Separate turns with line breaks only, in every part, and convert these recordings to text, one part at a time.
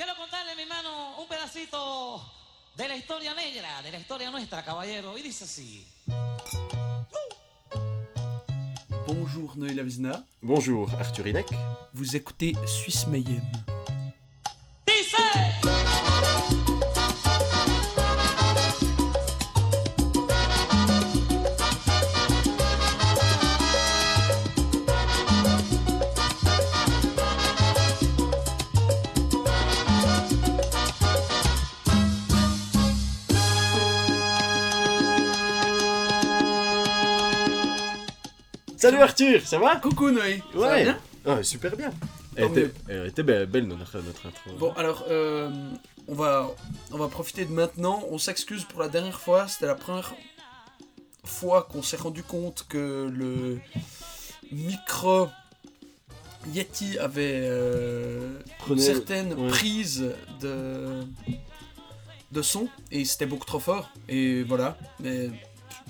Quiero contarle, mi hermano, un pedacito de la historia negra, de la historia nuestra, caballero. Y dice así.
Bonjour Noël Avizna,
Bonjour Arthur Hidek.
vous écoutez Suisse Mayhem.
Salut Arthur, ça va?
Coucou Noé, ça va
Ouais.
bien?
Ah, super bien. Elle était,
mieux.
elle était belle, belle notre, notre intro.
Bon alors, euh, on, va, on va profiter de maintenant, on s'excuse pour la dernière fois, c'était la première fois qu'on s'est rendu compte que le micro Yeti avait euh, une
Prenez-
certaine
ouais.
prise de, de son et c'était beaucoup trop fort et voilà, mais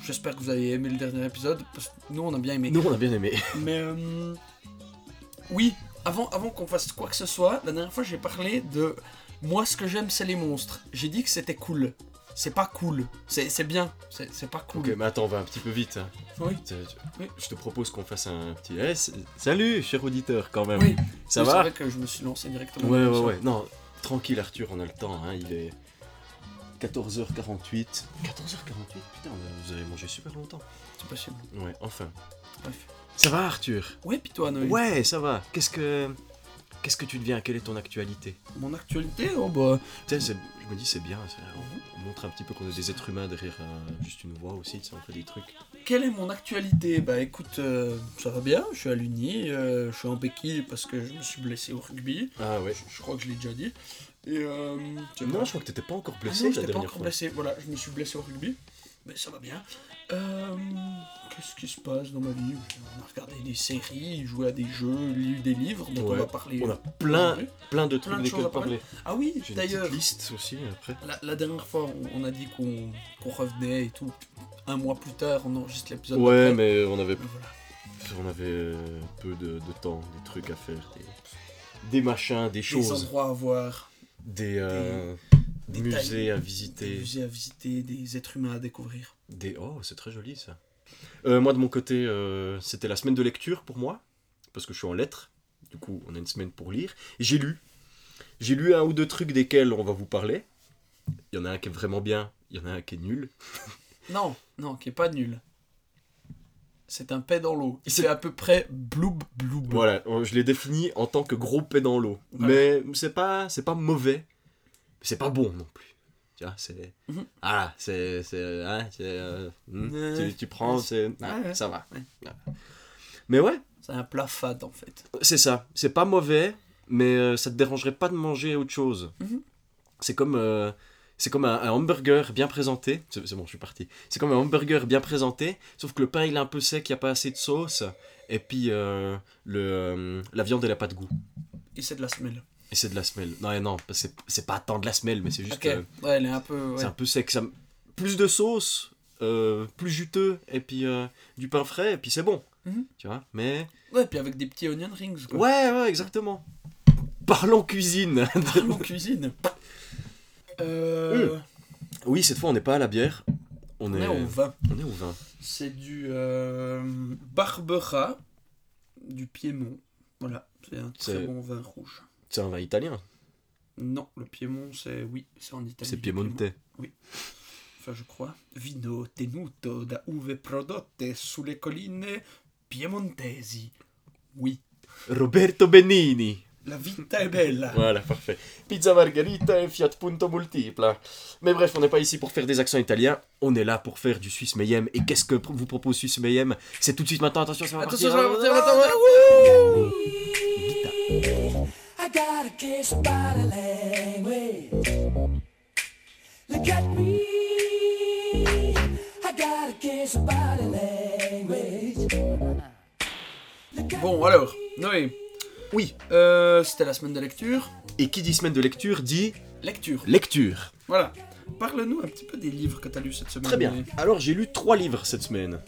j'espère que vous avez aimé le dernier épisode, parce que nous on a bien aimé.
Nous, on a bien aimé.
Mais euh, oui, avant, avant qu'on fasse quoi que ce soit, la dernière fois j'ai parlé de moi ce que j'aime c'est les monstres. J'ai dit que c'était cool. C'est pas cool. C'est c'est bien. C'est c'est pas cool.
Ok, mais attends, on va un petit peu vite. hein.
Oui.
Je te propose qu'on fasse un petit. Eh, salut, cher auditeur, quand même.
Oui.
Ça
Oui, C'est
va
vrai que je me suis lancé directement.
Ouais, ouais, ouais. Non, tranquille, Arthur, on a le temps. Hein. Il est 14h48. 14h48 Putain, vous avez mangé super longtemps.
C'est possible.
Ouais, enfin.
Bref.
Ça va, Arthur?
Ouais, puis toi, Noé
Ouais, ça va. Qu'est-ce que. Qu'est-ce que tu deviens? Quelle est ton actualité?
Mon actualité, oh bah.
Tu sais, c'est- je me dis c'est bien, on, on montre un petit peu qu'on est des êtres humains derrière euh, juste une voix aussi, ça on fait des trucs.
Quelle est mon actualité? Bah écoute, euh, ça va bien. Je suis à l'Uni. euh, je suis en béquille parce que je me suis blessé au rugby.
Ah ouais.
Je, je crois que je l'ai déjà dit. Et euh,
Non, je crois que t'étais pas encore
Ah
blessé
non,
la
j'étais pas
dernière
encore
fois.
blessé. Voilà, je me suis blessé au rugby. Mais ça va bien. Euh, Qu'est-ce qui se passe dans ma vie? On a regardé des séries, joué à des jeux, lu des livres, dont on va parler.
On a plein, plein de
Plein
trucs
de
desquels
choses à parler. Ah oui, d'ailleurs,
liste aussi après.
la, la dernière fois, on, a dit qu'on revenait et tout. Un mois plus tard, on enregistre l'épisode.
Ouais, mais on avait,
Voilà.
on avait euh, peu de, de temps, des trucs à faire, des, des machins, des
Des
choses,
endroits à voir,
des, euh,
des
musées à
des
visiter.
musées à visiter, des êtres humains à découvrir.
Des... Oh, c'est très joli ça. Euh, moi de mon côté, euh, c'était la semaine de lecture pour moi, parce que je suis en lettres. Du coup, on a une semaine pour lire. J'ai lu. J'ai lu un ou deux trucs desquels on va vous parler. Il y en a un qui est vraiment bien, il y en a un qui est nul.
Non, non, qui est pas nul. C'est un paix dans l'eau. Il
C'est-
à peu près bloub bloub.
Voilà, je l'ai défini en tant que gros paix dans l'eau. Mais c'est pas, c'est pas mauvais, c'est pas bon non plus. Tu vois, c'est.
Mhm.
Ah, c'est. c'est, hein, euh, hmm, tu, tu prends, c'est. ah,
Ouais.
Ça va.
Ouais.
Mais ouais,
C'est un plat fade en fait.
C'est ça, c'est pas mauvais, mais euh, ça te dérangerait pas de manger autre chose.
Mhm.
C'est comme, euh, c'est comme un, un hamburger bien présenté. C'est bon, je suis parti. C'est comme un hamburger bien présenté, sauf que le pain il est un peu sec, il n'y a pas assez de sauce, et puis euh, le, euh, la viande elle a pas de goût.
Et c'est de la semelle.
Et c'est de la semelle. Non, non, c'est pas tant de la semelle, mais c'est juste.
Ok.
euh,
Ouais, elle est un peu.
c'est un peu sec. Ça, plus de sauce, euh, plus juteux, et puis du pain frais, et puis c'est bon.
Mhm.
Tu vois, mais.
ouais, puis avec des petits onion rings. Quoi.
Ouais, ouais, exactement. Parlons cuisine.
Parlons cuisine. Euh,
Oui, cette fois, on n'est pas à la bière. On,
on
est,
est au vin.
on est au vin.
C'est du euh, Barbera du Piémont. Voilà, c'est un très bon vin rouge.
C'est un vin italien.
Non, le Piémont, c'est. Oui, c'est en Italie.
C'est piemontais.
Piémont. Enfin, je crois. Vino tenuto da uve prodotte sulle colline piemontesi. Oui.
Roberto Benini.
La vita è bella.
Voilà, parfait. Pizza margarita et Fiat Punto Multipla. Mais bref, on n'est pas ici pour faire des accents italiens. On est là pour faire du Suisse Mayhem. Et qu'est-ce que vous propose Suisse Mayhem? C'est tout de suite maintenant. Attention, ça va
Attention,
partir.
ça va partir, attends,
I got a case of body language. Look at me. I got a case of body language. Look at
Bon, alors, Noé.
Oui.
Euh, C'était la semaine de lecture.
Et qui dit semaine de lecture dit
Lecture.
lecture.
Voilà. Parle-nous un petit peu des livres que tu as lus cette semaine.
Très bien. Alors, j'ai lu trois livres cette semaine.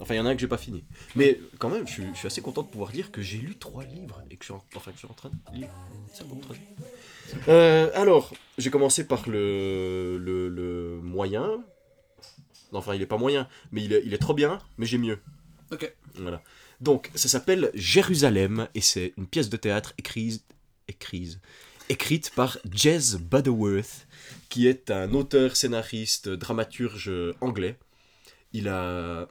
Enfin, il y en a un que j'ai pas fini. Mais quand même, je suis, je suis assez content de pouvoir dire que j'ai lu trois livres et que je suis en, enfin, que je suis en train de lire.
C'est bon.
Très- Euh, alors, j'ai commencé par le, le, le moyen. Non, Enfin, il est pas moyen, mais il est, il est trop bien, mais j'ai mieux.
Ok.
Voilà. Donc, ça s'appelle Jérusalem, et c'est une pièce de théâtre écrite, par Jez Butterworth, qui est un auteur, scénariste, dramaturge anglais. Il a...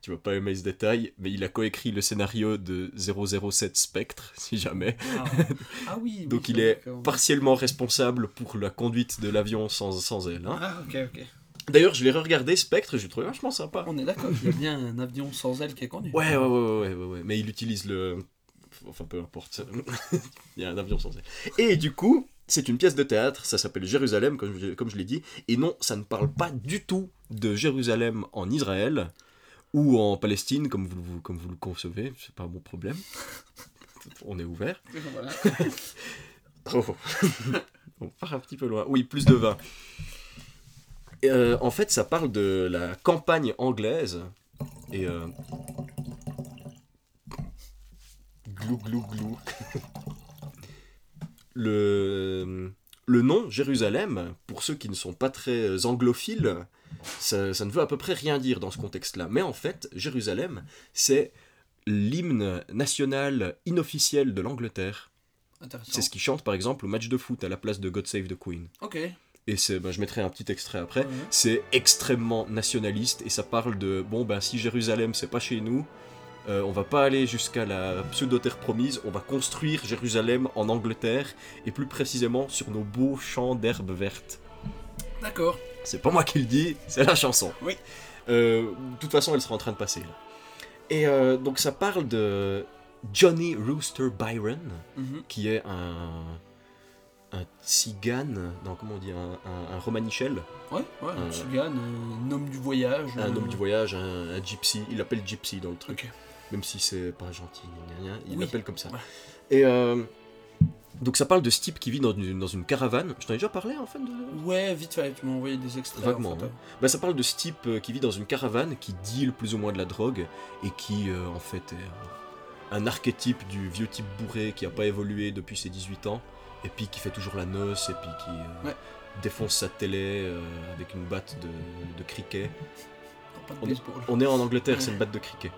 Tu vas pas aimer ce détail, mais il a coécrit le scénario de 007 Spectre, si jamais.
Ah, Ah oui. oui,
Donc il est partiellement responsable pour la conduite de l'avion sans, sans elle. hein.
Ah, ok, ok.
D'ailleurs, je l'ai regardé Spectre, je l'ai trouvé vachement sympa.
On est d'accord, il y a bien un avion sans aile qui est connu.
Ouais, ouais, ouais, ouais, ouais, mais il utilise le. Enfin, peu importe. il y a un avion sans elle. Et du coup, c'est une pièce de théâtre, ça s'appelle Jérusalem, comme je, comme je l'ai dit. Et non, ça ne parle pas du tout de Jérusalem en Israël ou en Palestine, comme vous, vous- comme vous le concevez. C'est pas mon problème. On est ouvert.
Voilà.
Oh. On part un petit peu loin. Oui, plus de vin. Euh, en fait, ça parle de la campagne anglaise. Et. euh, Glou, glou, glou. le, le nom Jérusalem, pour ceux qui ne sont pas très anglophiles, ça, ça ne veut à peu près rien dire dans ce contexte-là. Mais en fait, Jérusalem, c'est l'hymne national inofficiel de l'Angleterre. C'est ce qu'ils chantent par exemple au match de foot à la place de God Save the Queen.
Ok.
Et c'est, ben, je mettrai un petit extrait après.
Ouais.
C'est extrêmement nationaliste et ça parle de bon ben si Jérusalem c'est pas chez nous, euh, on va pas aller jusqu'à la pseudo-terre promise, on va construire Jérusalem en Angleterre et plus précisément sur nos beaux champs d'herbes vertes.
D'accord.
C'est pas moi qui le dis, c'est la chanson.
Oui.
Euh, de toute façon, elle sera en train de passer là. Et euh, donc ça parle de Johnny Rooster Byron,
Mhm.
qui est un un tzigane, non comment on dit, un, un, un romanichel,
Ouais, ouais, un
Euh,
tzigane, un homme du voyage.
un
euh,
homme du voyage, un, un gypsy, il l'appelle gypsy dans le truc, même si c'est pas gentil, gna, il
Oui.
l'appelle comme ça.
Ouais.
Et euh, donc ça parle de ce type qui vit dans une, dans une caravane, je t'en ai déjà parlé en fait de...
Ouais, vite fait, tu m'as envoyé des extraits.
Vaguement,
en fait.
ouais. Bah, ça parle de ce type qui vit dans une caravane, qui deal plus ou moins de la drogue, et qui euh, en fait est un, un archétype du vieux type bourré qui a pas évolué depuis ses 18 ans, et puis qui fait toujours la noce, et puis qui euh,
Ouais.
défonce sa télé euh, avec une batte de, de cricket.
Non, pas de
On est,
baseball.
on est en Angleterre, c'est une batte de cricket.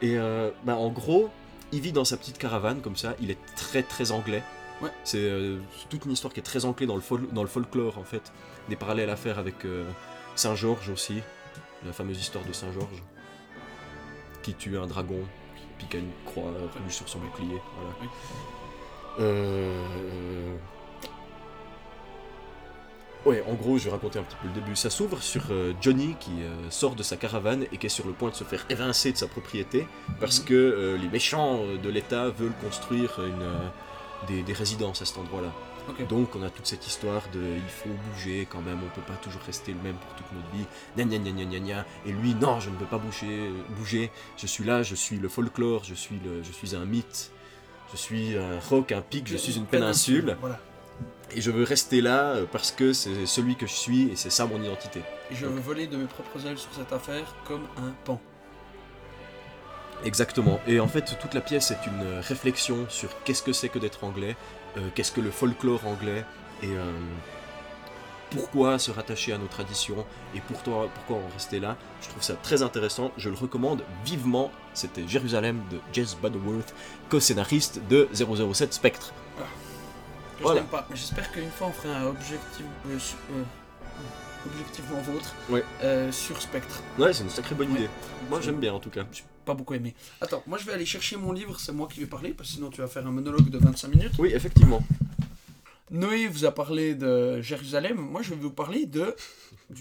Et euh, bah, en gros, il vit dans sa petite caravane comme ça, il est très très anglais.
Ouais.
C'est euh, c'est toute une histoire qui est très ancrée dans le, fol- dans le folklore en fait. Des parallèles à faire avec Saint-Georges aussi, la fameuse histoire de Saint-Georges, qui tue un dragon, puis qui a une croix rouge sur son bouclier. Voilà. Euh, Ouais, en gros, je vais raconter un petit peu le début. Ça s'ouvre sur euh, Johnny qui euh, sort de sa caravane et qui est sur le point de se faire évincer de sa propriété parce
Mhm.
que euh, les méchants de l'État veulent construire une, des, des résidences à cet endroit-là. Donc on a toute cette histoire de il faut bouger quand même, on peut pas toujours rester le même pour toute notre vie. Gna gna gna gna gna gna. Et lui, non, je ne peux pas bouger, bouger. Je suis là, je suis le folklore, je suis, le, je suis un mythe, je suis un roc, un pic, je suis une péninsule.
Voilà.
Et je veux rester là euh, parce que c'est celui que je suis et c'est ça mon identité.
Et je veux voler de mes propres ailes sur cette affaire comme un pan.
Exactement. Et en fait, toute la pièce est une réflexion sur qu'est-ce que c'est que d'être anglais, euh, qu'est-ce que le folklore anglais, et euh, pourquoi se rattacher à nos traditions, et pourquoi, pourquoi en rester là. Je trouve ça très intéressant, je le recommande vivement. C'était Jérusalem de Jess Butterworth, co-scénariste de 007 Spectre.
Que
Voilà.
je n'aime pas. Mais j'espère qu'une fois on fera un objectif. euh, su- euh, objectivement vôtre.
Ouais.
euh, sur Spectre.
Ouais, c'est une sacrée bonne
Ouais.
idée. Moi j'aime bien en tout cas.
J'ai pas beaucoup aimé. Attends, moi je vais aller chercher mon livre, c'est moi qui vais parler, parce que sinon tu vas faire un monologue de 25 minutes.
Oui, effectivement.
Noé vous a parlé de Jérusalem, moi je vais vous parler de.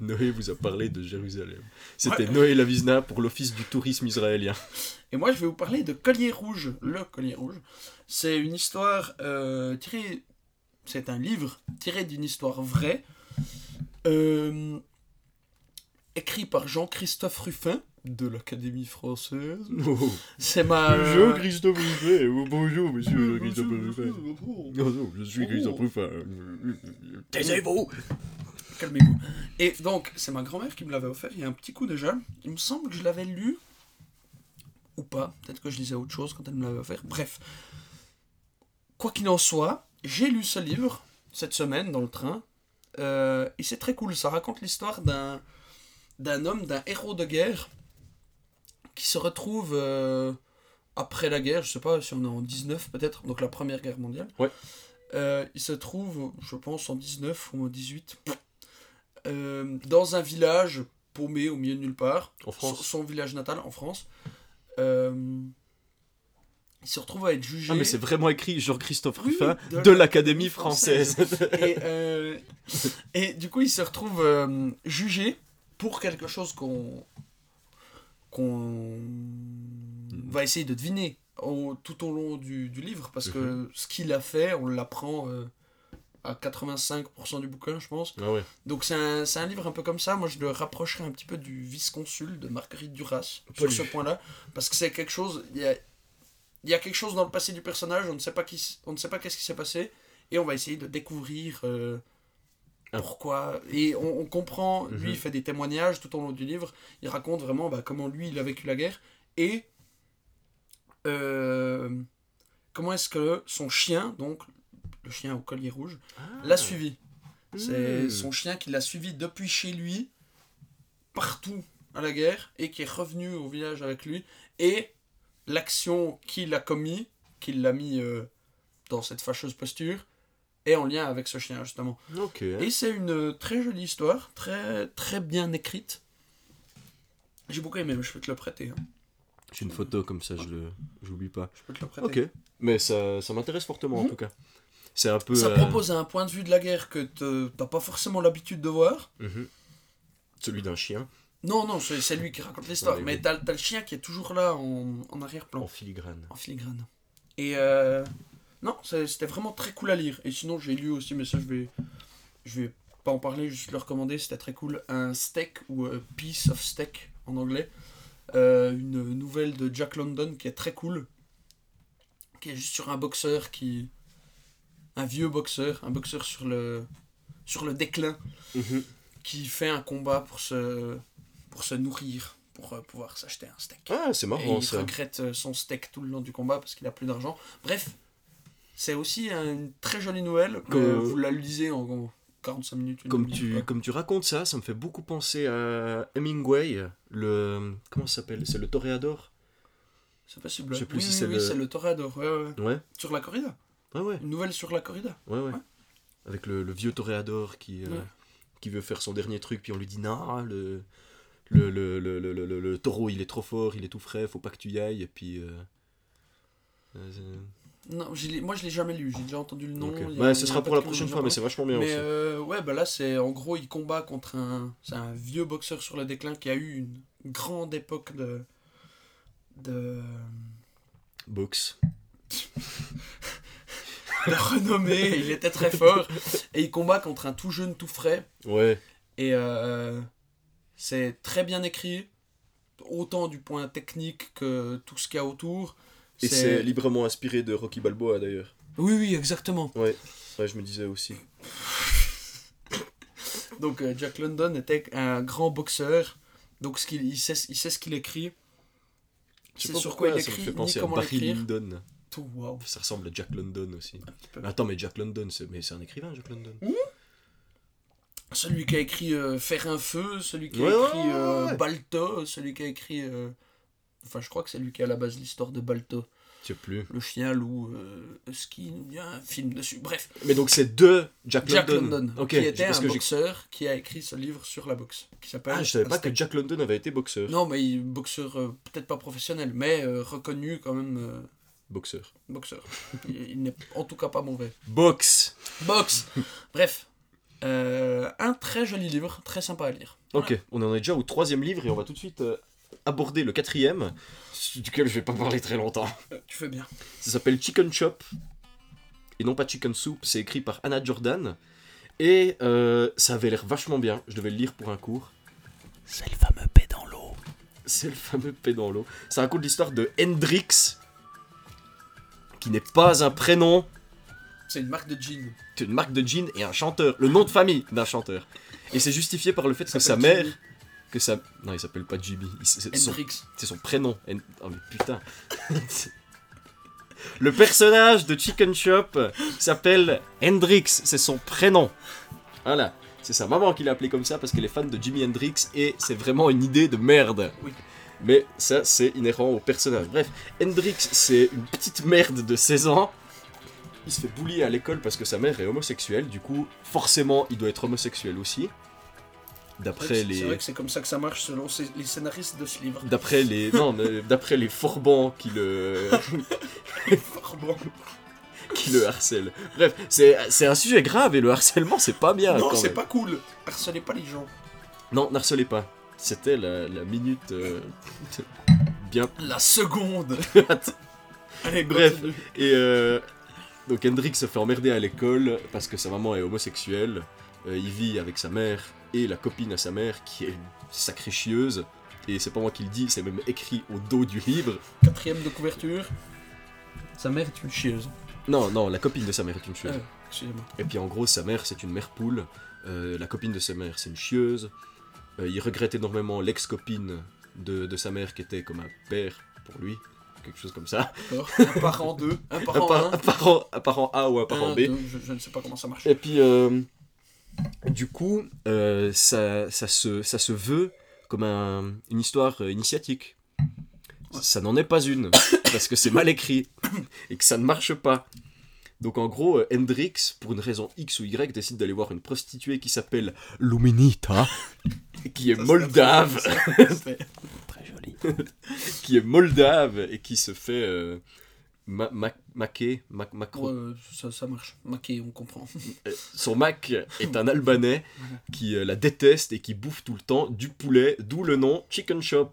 Noé vous a parlé de Jérusalem. C'était Noé Lavizna pour l'Office du tourisme israélien.
Et moi je vais vous parler de Collier Rouge, le Collier Rouge. C'est une histoire euh, tirée. C'est un livre tiré d'une histoire vraie. euh, écrit par Jean-Christophe Ruffin de l'Académie française. C'est ma.
Bonjour Christophe Ruffin. Oh, Bonjour monsieur Christophe Ruffin.
Bonjour.
Je suis Christophe Ruffin. Taisez-vous
Calmez-vous. Et donc, c'est ma grand-mère qui me l'avait offert il y a un petit coup déjà. Il me semble que je l'avais lu Ou pas. Peut-être que je lisais autre chose quand elle me l'avait offert. Bref. Quoi qu'il en soit, j'ai lu ce livre cette semaine dans le train. Euh, et c'est très cool. Ça raconte l'histoire d'un d'un homme, d'un héros de guerre qui se retrouve euh, après la guerre, je sais pas si on est en 19 peut-être, donc la première guerre mondiale.
Ouais.
Euh, il se trouve, je pense, en 19 ou en 18, euh, dans un village paumé au milieu de nulle part.
En France.
Son, son village natal en France. Il se retrouve à être jugé.
Ah, mais c'est vraiment écrit Jean-Christophe
Oui,
Ruffin
de
de
la-
l'Académie française.
et, et du coup, il se retrouve jugé pour quelque chose qu'on qu'on va essayer de deviner au- tout au long du, du livre, parce que ce qu'il a fait, on l'apprend euh, à 85% du bouquin, je pense.
ah ouais.
Donc c'est un, c'est un livre un peu comme ça. Moi, je le rapprocherais un petit peu du vice-consul de Marguerite Duras sur ce point-là, parce que c'est quelque chose. Il y a, y a quelque chose dans le passé du personnage. On ne sait pas qui, on ne sait pas qu'est-ce qui s'est passé, et on va essayer de découvrir euh. Pourquoi. Et on, on comprend. Lui,
Mhm.
il fait des témoignages tout au long du livre. Il raconte vraiment bah, comment lui, il a vécu la guerre et euh, comment est-ce que son chien, donc le chien au collier rouge, l'a suivi. C'est
Hmm.
son chien qui l'a suivi depuis chez lui, partout à la guerre, et qui est revenu au village avec lui. Et l'action qu'il a commis, qu'il l'a mis euh, dans cette fâcheuse posture, est en lien avec ce chien, justement. Et c'est une euh, très jolie histoire, très, très bien écrite. J'ai beaucoup aimé, mais je peux te le prêter. hein.
J'ai une photo comme ça, je le, j'oublie pas.
Je peux te le prêter.
Ok. Mais ça, ça m'intéresse fortement en
Mhm.
tout cas. C'est un peu.
Ça
euh,
propose un point de vue de la guerre que te- t'as pas forcément l'habitude de voir.
mhm. Celui d'un chien
Non, non, c'est c'est lui qui raconte l'histoire.
Ouais,
mais
oui.
t'as t'as le chien qui est toujours là en, en arrière-plan,
en filigrane.
en filigrane. Et euh, non, c'était vraiment très cool à lire. Et sinon, j'ai lu aussi, mais ça, je vais, je vais pas en parler, juste le recommander. C'était très cool. Un steak ou a piece of steak en anglais. Euh, une nouvelle de Jack London qui est très cool. Qui est juste sur un boxeur qui. Un vieux boxeur, un boxeur sur le, sur le déclin
Mhm.
qui fait un combat pour se, pour se nourrir, pour euh, pouvoir s'acheter un steak.
Ah, c'est
Et
marrant
il
ça.
regrette euh, son steak tout le long du combat parce qu'il a plus d'argent. Bref, c'est aussi une très jolie nouvelle. Que vous la lisez en en 45 minutes. une
Comme tu, comme tu racontes ça, ça me fait beaucoup penser à Hemingway, le... Comment ça s'appelle? C'est le Toréador?
C'est possible.
je sais plus
oui,
si
oui,
c'est
oui,
le-
c'est le Toreador. Ouais, ouais.
Ouais,
Sur la corrida.
ouais, ouais.
Une nouvelle sur la corrida.
Ouais, ouais. Avec le, le vieux toréador qui, euh, qui veut faire son dernier truc, puis on lui dit non, le, le, le, le, le, taureau il est trop fort, il est tout frais, faut pas que tu y ailles, et puis. euh, euh,
Non, je moi je l'ai jamais lu. J'ai déjà entendu le nom.
ok.
il y a-
Ouais,
y
ce sera pour la prochaine fois, mais c'est vachement bien
Mais
aussi.
euh, ouais, bah là, c'est en gros, il combat contre un, c'est un vieux boxeur sur le déclin qui a eu une grande époque de, de,
Box.
de renommée. il était très fort et il combat contre un tout jeune, tout frais.
Ouais,
Et euh, c'est très bien écrit, autant du point technique que tout ce qu'il y a autour.
Et c'est librement inspiré de Rocky Balboa d'ailleurs.
Oui, oui, exactement.
Ouais, ouais, je me disais aussi.
Donc euh, Jack London était un grand boxeur. Donc ce qu'il, il, sait, il sait ce qu'il écrit.
Je sais pas
sur quoi il
ça me
écrit,
fait
ni
penser à Barry. Lyndon.
Tout.
Ça ressemble à Jack London aussi. Mais Attends, mais Jack London, c'est mais c'est un écrivain, Jack London.
Celui qui a écrit euh, Faire un feu, celui qui a
ouais,
écrit euh,
ouais, ouais.
Balto, celui qui a écrit. euh, Enfin, je crois que c'est lui qui a à la base l'histoire de Balto.
Je sais plus.
Le chien loup, euh, il y a un film dessus. Bref,
Mais donc c'est de Jack,
Jack
London.
London, qui était un
que
boxeur qui a écrit ce livre sur la boxe. Qui s'appelle.
Ah, je savais pas que Jack London avait été boxeur.
Non, mais il boxeur, euh, peut-être pas professionnel, mais euh, reconnu quand même euh,
Boxeur.
boxeur. il il n'est en tout cas pas mauvais.
Box
Boxe Bref, euh, un très joli livre, très sympa à lire.
Ok, on en est déjà au troisième livre et on va tout de suite euh, aborder le quatrième, duquel je vais pas parler très longtemps.
Euh, tu fais bien.
Ça s'appelle Chicken Chop, et non pas Chicken Soup, c'est écrit par Anna Jordan. Et euh, ça avait l'air vachement bien, je devais le lire pour un cours.
C'est le fameux paix dans l'eau.
C'est le fameux paix dans l'eau. Ça raconte l'histoire de Hendrix, qui n'est pas un prénom,
C'est une marque de jean.
c'est une marque de jean et un chanteur, le nom de famille d'un chanteur. Et c'est justifié par le fait que sa mère...
Jimmy.
Que ça. Non, il s'appelle pas Jimmy. il- C'est son, prénom. Oh mais putain. Le personnage de Chicken Shop s'appelle Hendrix, c'est son prénom. Voilà. C'est sa maman qui l'a appelé comme ça parce qu'elle est fan de Jimi Hendrix et c'est vraiment une idée de merde.
Oui.
Mais ça, c'est inhérent au personnage. Bref, Hendrix, c'est une petite merde de 16 ans. Il se fait bully à l'école parce que sa mère est homosexuelle. Du coup, forcément, il doit être homosexuel aussi. D'après
C'est
les.
vrai que c'est comme ça que ça marche selon les scénaristes de ce livre.
D'après les. Non, d'après les forbans qui le.
Fort bon.
qui le harcèlent. Bref, c'est c'est un sujet grave et le harcèlement, c'est pas bien.
Non, c'est pas cool. Harcelez pas les gens.
Non, n'harcelez pas. C'était la, la minute. euh, bien.
La seconde. Allez,
Bref.
continue.
Et euh, donc Hendrik se fait emmerder à l'école parce que sa maman est homosexuelle. Euh, il vit avec sa mère et la copine à sa mère qui est une sacrée chieuse. Et c'est pas moi qui le dis, c'est même écrit au dos du livre.
Quatrième de couverture. Sa mère est une chieuse.
Non, non, la copine de sa mère est une chieuse.
Ah.
Et puis en gros, sa mère, c'est une mère poule. Euh, la copine de sa mère, c'est une chieuse. Euh, il regrette énormément l'ex-copine de, de sa mère qui était comme un père pour lui. Quelque chose comme ça.
Un parent 2, un parent
par-
1.
un parent, un parent A ou un parent B.
je, je ne sais pas comment ça marche.
Et puis, euh, du coup, euh, ça, ça, se, ça se veut comme un- une histoire euh, initiatique. Ça n'en est pas une, parce que c'est mal écrit et que ça ne marche pas. Donc en gros, euh, Hendrix, pour une raison X ou Y, décide d'aller voir une prostituée qui s'appelle Luminita, qui est
Ça,
moldave,
très-
très jolie, qui est moldave et qui se fait euh, ma- ma- maquer, ma- macro-
Ouais, ça, ça marche. Maquet, on comprend.
Euh, son Mac est un Albanais qui euh, la déteste et qui bouffe tout le temps du poulet, d'où le nom Chicken Shop,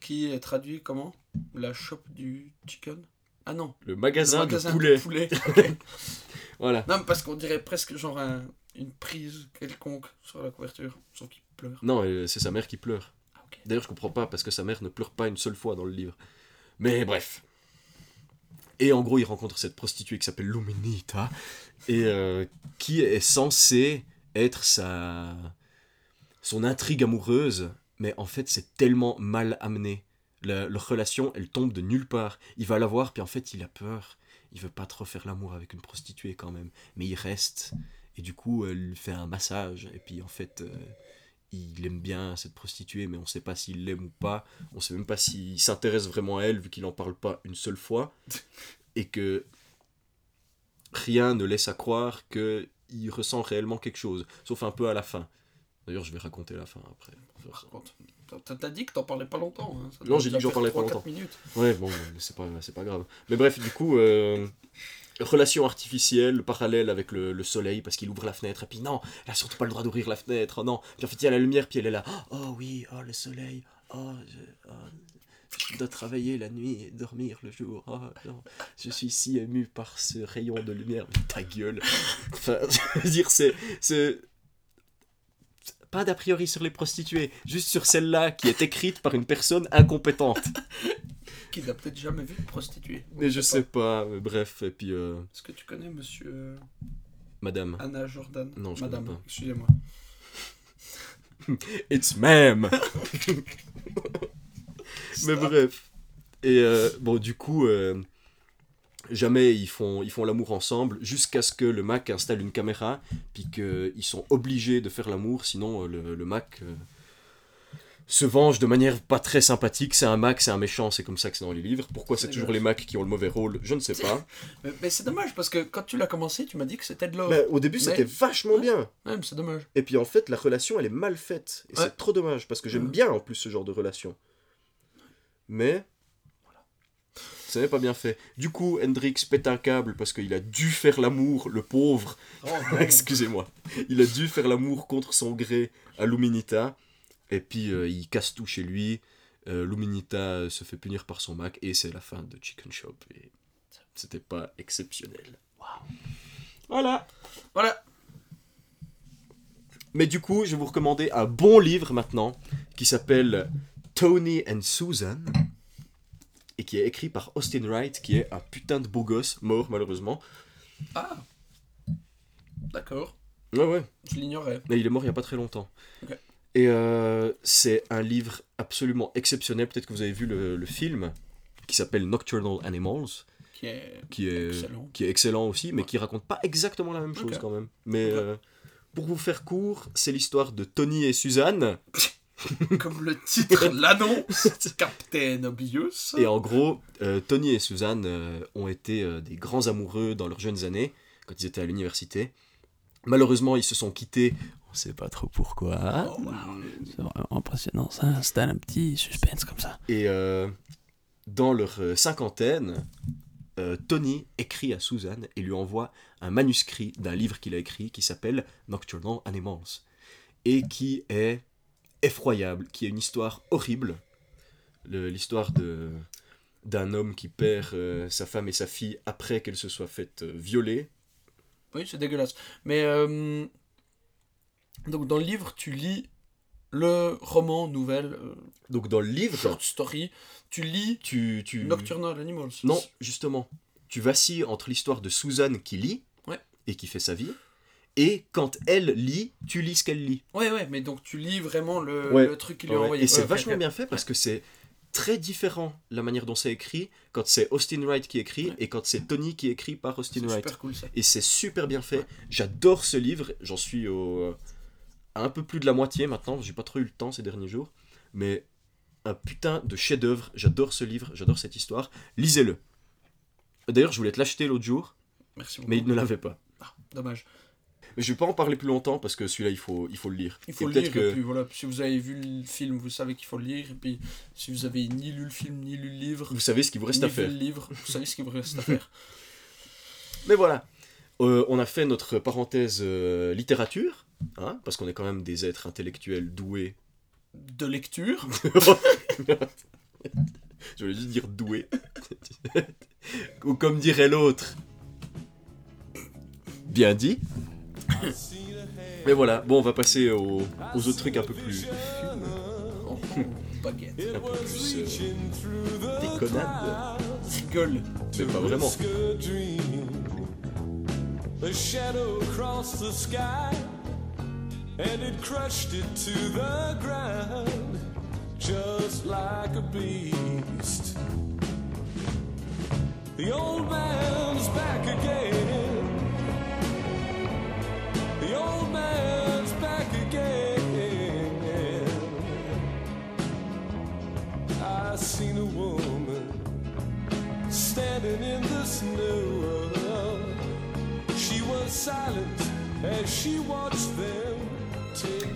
Qui est traduit comment? La shop du chicken? Ah non.
le
le
magasin,
magasin
de poulet.
Ok.
Voilà.
non, mais parce qu'on dirait presque genre un- une prise quelconque sur la couverture. Sauf qu'il pleure.
Non, euh, c'est sa mère qui pleure.
Ah.
D'ailleurs, je comprends pas parce que sa mère ne pleure pas une seule fois dans le livre. Mais bref. Et en gros, il rencontre cette prostituée qui s'appelle Luminita et euh, qui est censée être sa son intrigue amoureuse, mais en fait, c'est tellement mal amené. Leur relation, elle tombe de nulle part. Il va la voir, puis en fait, il a peur. Il veut pas trop faire l'amour avec une prostituée quand même, mais il reste. Et du coup, elle fait un massage, et puis en fait, euh, il aime bien cette prostituée, mais on sait pas s'il l'aime ou pas. On sait même pas s'il s'intéresse vraiment à elle, vu qu'il en parle pas une seule fois. Et que rien ne laisse à croire que il ressent réellement quelque chose, sauf un peu à la fin. D'ailleurs, je vais raconter la fin après.
T'as- dit que t'en parlais pas longtemps. Hein. Ça
Non, j'ai dit que j'en parlais pas
3-4
longtemps.
minutes.
Ouais, bon, c'est pas, c'est pas grave. Mais bref, du coup, euh, relation artificielle, parallèle avec le, le soleil, parce qu'il ouvre la fenêtre, et puis non, elle a surtout pas le droit d'ouvrir la fenêtre, oh non. Puis en fait, il y a la lumière, puis elle est là, oh oui, oh le soleil, oh, je, oh, dois travailler la nuit et dormir le jour, oh non, je suis si ému par ce rayon de lumière, ta gueule. Enfin, je veux dire, c'est. c'est pas d'a priori sur les prostituées, juste sur celle-là qui est écrite par une personne incompétente.
Qui n'a peut-être jamais vu de prostituée.
Mais je sais pas, mais bref, et puis euh,
Est-ce que tu connais monsieur
madame.
Anna Jordan?
Non, je
Madame,
connais pas.
excusez-moi.
It's ma'am Mais
Stop.
bref. Et euh, bon, du coup, euh, jamais ils font ils font l'amour ensemble jusqu'à ce que le Mac installe une caméra, puis qu'ils sont obligés de faire l'amour, sinon euh, le, le Mac euh, se venge de manière pas très sympathique. C'est un Mac, c'est un méchant, c'est comme ça que c'est dans les livres. Pourquoi c'est toujours les Macs qui ont le mauvais rôle? Je ne sais pas.
Mais, mais c'est dommage parce que quand tu l'as commencé, tu m'as dit que c'était de l'or.
Au début,
Mais-
c'était vachement
Ouais.
bien.
Ouais, c'est dommage.
Et puis en fait, la relation, elle est mal faite. Et
Ouais.
c'est trop dommage, parce que j'aime bien en plus ce genre de relation. Mais. Ça n'est pas bien fait. Du coup, Hendrix pète un câble parce qu'il a dû faire l'amour, le pauvre.
Oh.
Excusez-moi. Il a dû faire l'amour contre son gré à Luminita. Et puis euh, il casse tout chez lui. Euh, Luminita se fait punir par son Mac. Et c'est la fin de Chicken Shop. Et c'était pas exceptionnel. Voilà.
Voilà.
Mais du coup, je vais vous recommander un bon livre maintenant qui s'appelle Tony and Susan et qui est écrit par Austin Wright, qui est un putain de beau gosse, mort malheureusement.
Ah. D'accord.
Ouais, ouais.
Je l'ignorais.
Mais il est mort il y a pas très longtemps. Et euh, c'est un livre absolument exceptionnel. Peut-être que vous avez vu le, le film qui s'appelle Nocturnal Animals,
Qui est
qui est
excellent.
qui est excellent aussi, mais
Ouais.
qui raconte pas exactement la même chose quand même. Mais euh, pour vous faire court, c'est l'histoire de Tony et Suzanne.
Comme le titre l'annonce, Captain Obvious.
Et en gros, euh, Tony et Suzanne euh, ont été des grands amoureux dans leurs jeunes années, quand ils étaient à l'université. Malheureusement, ils se sont quittés. On sait pas trop pourquoi.
Oh, wow.
C'est vraiment impressionnant, ça installe un petit suspense comme ça.
Et euh, dans leur euh, cinquantaine, euh, Tony écrit à Suzanne et lui envoie un manuscrit d'un livre qu'il a écrit qui s'appelle Nocturnal Animals et qui est effroyable, qui est une histoire horrible. Le- L'histoire de d'un homme qui perd euh, sa femme et sa fille après qu'elle se soit faite euh, violer.
Oui, c'est dégueulasse. Mais euh, donc dans le livre, tu lis le roman, nouvelle, euh,
Donc dans le livre,
short story. Tu lis
tu, tu...
Nocturnal Animals.
Non, justement. Tu vacilles entre l'histoire de Suzanne qui lit
Ouais.
et qui fait sa vie, et quand elle lit, tu lis ce qu'elle lit.
Ouais, ouais, mais donc tu lis vraiment le,
Ouais.
le truc qu'il lui a
Ouais,
envoyé.
Et c'est vachement bien fait parce que c'est très différent la manière dont c'est écrit quand c'est Austin Wright qui écrit et quand c'est Tony qui écrit par Austin
C'est
Wright.
super cool ça.
Et c'est super bien fait. J'adore ce livre. J'en suis au, à un peu plus de la moitié maintenant. J'ai pas trop eu le temps ces derniers jours. Mais un putain de chef-d'œuvre. J'adore ce livre. J'adore cette histoire. Lisez-le. D'ailleurs, je voulais te l'acheter l'autre jour,
Merci beaucoup.
mais il ne l'avait pas.
Ah, dommage.
Mais je vais pas en parler plus longtemps parce que celui-là, il faut, il faut le lire.
Il faut
Et
le lire,
que-
et puis voilà, si vous avez vu le film, vous savez qu'il faut le lire, et puis si vous avez ni lu le film, ni lu le livre,
Vous savez ce qu'il vous reste à faire.
le livre, vous savez ce qu'il vous reste à faire.
Mais voilà. Euh, on a fait notre parenthèse euh, littérature, hein, parce qu'on est quand même des êtres intellectuels doués.
De lecture,
Je voulais juste dire doués. Ou comme dirait l'autre. Bien dit. Mais voilà, bon, on va passer aux, aux autres trucs un peu plus,
oh, baguette,
un peu plus euh, déconnades.
rigole.
Mais pas vraiment.
And it crushed it to the ground just like a beast. The old man's back again. The old man's back again. I seen a woman standing in the snow. She was silent as she watched them.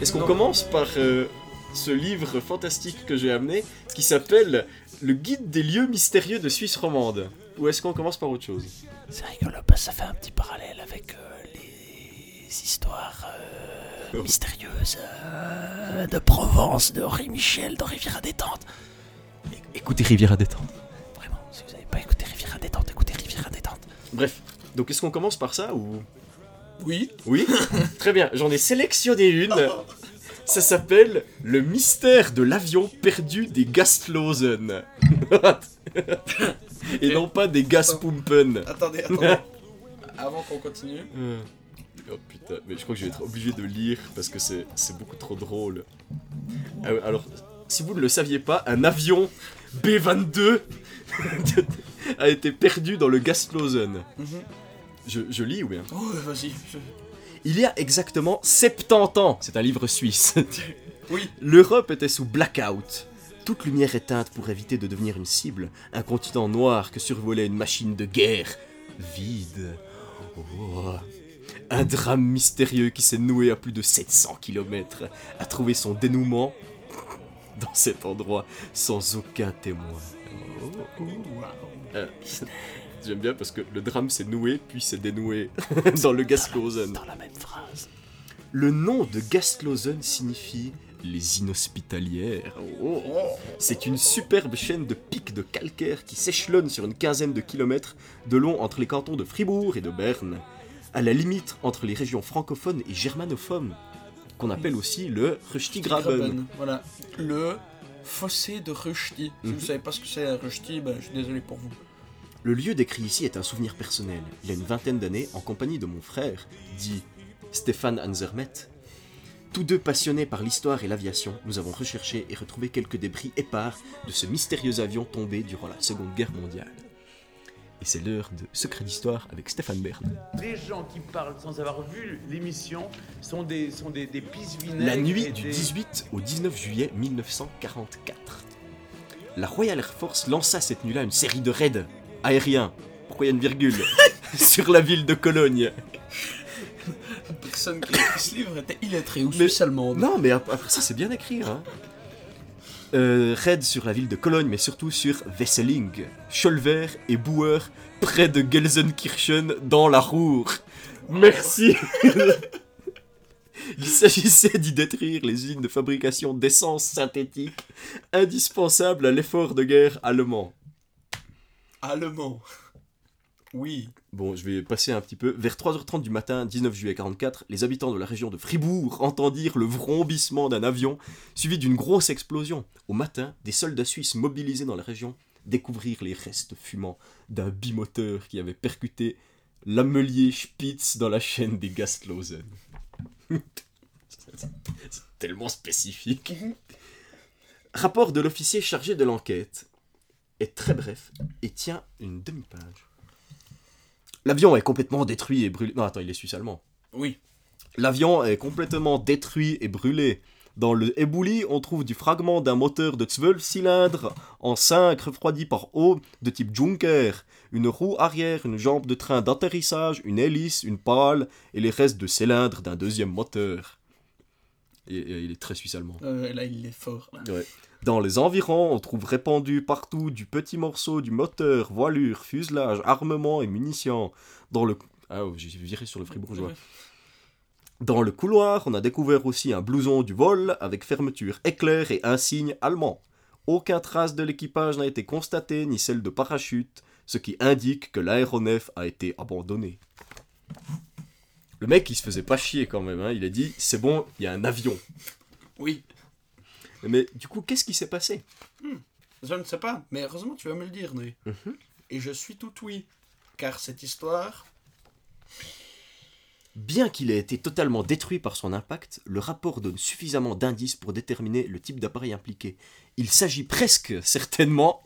Est-ce qu'on commence par euh, ce livre fantastique que j'ai amené, qui s'appelle Le guide des lieux mystérieux de Suisse romande? Ou est-ce qu'on commence par autre chose?
C'est rigolo parce que ça fait un petit parallèle avec euh, les histoires euh,
Oh.
mystérieuses euh, de Provence, de Henri Michel, de Rivière à détente.
Écoutez Rivière à détente.
Vraiment, si vous n'avez pas écouté Rivière à détente, écoutez Rivière à détente.
Bref, donc est-ce qu'on commence par ça ou
Oui,
Oui Très bien, j'en ai sélectionné une. Ça s'appelle Le mystère de l'avion perdu des Gastlosen. Et non pas des Gaspumpen.
attendez, attendez. Avant qu'on continue,
Euh, Oh putain, mais je crois que je vais être obligé de lire parce que c'est beaucoup trop drôle. Ouais, alors, si vous ne le saviez pas, un avion B-22 a été perdu dans le Gastlosen.
Mhm.
Je, je lis ou bien
oh vas-y, je-
Il y a exactement 70 ans, c'est un livre suisse,
oui,
l'Europe était sous blackout. Toute lumière éteinte pour éviter de devenir une cible, un continent noir que survolait une machine de guerre. Vide. Oh. Un drame mystérieux qui s'est noué à plus de 700 km a trouvé son dénouement dans cet endroit sans aucun témoin.
Oh,
Euh, J'aime bien parce que le drame s'est noué puis s'est dénoué dans le Gasklosen.
Dans la même phrase.
Le nom de Gastlosen signifie les inhospitalières. Oh. C'est une superbe chaîne de pics de calcaire qui s'échelonne sur une quinzaine de kilomètres de long entre les cantons de Fribourg et de Berne, à la limite entre les régions francophones et germanophones, qu'on appelle aussi le Röstigraben.
Graben, Voilà, le fossé de Rushdie. Si
Mhm.
vous savez pas ce que c'est Rushdie, ben, je suis désolé pour vous.
Le lieu décrit ici est un souvenir personnel. Il y a une vingtaine d'années, en compagnie de mon frère, dit Stéphane Anzermet, Tous deux passionnés par l'histoire et l'aviation, nous avons recherché et retrouvé quelques débris épars de ce mystérieux avion tombé durant la Seconde Guerre mondiale. Et c'est l'heure de Secret d'Histoire avec Stéphane Bern.
Les gens qui parlent sans avoir vu l'émission sont des, sont des, des
La nuit du
des-
18 au 19 juillet 1944. La Royal Air Force lança cette nuit-là une série de raids aériens, pourquoi il y a une virgule, sur la ville de Cologne.
La personne qui a écrit ce livre était illettrée ou suisse allemande.
Non, mais ap- après ça, c'est bien écrit. Hein. Euh, raid sur la ville de Cologne, mais surtout sur Wesseling, Scholver et Bauer, près de Gelsenkirchen, dans la Ruhr. Merci Il s'agissait d'y détruire les usines de fabrication d'essence synthétique indispensables à l'effort de guerre allemand.
Allemand. Oui.
Bon, je vais passer un petit peu. Vers 3h30 du matin, 19 juillet 44, les habitants de la région de Fribourg entendirent le vrombissement d'un avion, suivi d'une grosse explosion. Au matin, des soldats suisses mobilisés dans la région découvrirent les restes fumants d'un bimoteur qui avait percuté l'amelier Spitz dans la chaîne des Gastlausen. C'est tellement spécifique. Rapport de l'officier chargé de l'enquête est très bref et tient une demi-page. L'avion est complètement détruit et brûlé. Non, attends, il est suisse-allemand.
Oui.
L'avion est complètement détruit et brûlé. Dans le éboulis, on trouve du fragment d'un moteur de 12 cylindres en 5 refroidi par eau de type Junker, une roue arrière, une jambe de train d'atterrissage, une hélice, une pale et les restes de cylindres d'un deuxième moteur. Et, et il est très suisse-allemand.
Euh, là, il est fort. là.
Ouais. Dans les environs, on trouve répandu partout du petit morceau du moteur, voilure, fuselage, armement et munitions. Dans le... Ah, oh, j'ai viré sur le fribourgeois. Dans le couloir, on a découvert aussi un blouson du vol avec fermeture éclair et insigne allemand. Aucun trace de l'équipage n'a été constatée, ni celle de parachute, ce qui indique que l'aéronef a été abandonné. Le mec, il se faisait pas chier quand même, hein. il a dit c'est bon, il y a un avion.
Oui.
Mais du coup, qu'est-ce qui s'est passé?
Je ne sais pas, mais heureusement tu vas me le dire, Noé.
Mhm.
Et je suis tout oui. Car cette histoire.
Bien qu'il ait été totalement détruit par son impact, le rapport donne suffisamment d'indices pour déterminer le type d'appareil impliqué. Il s'agit presque certainement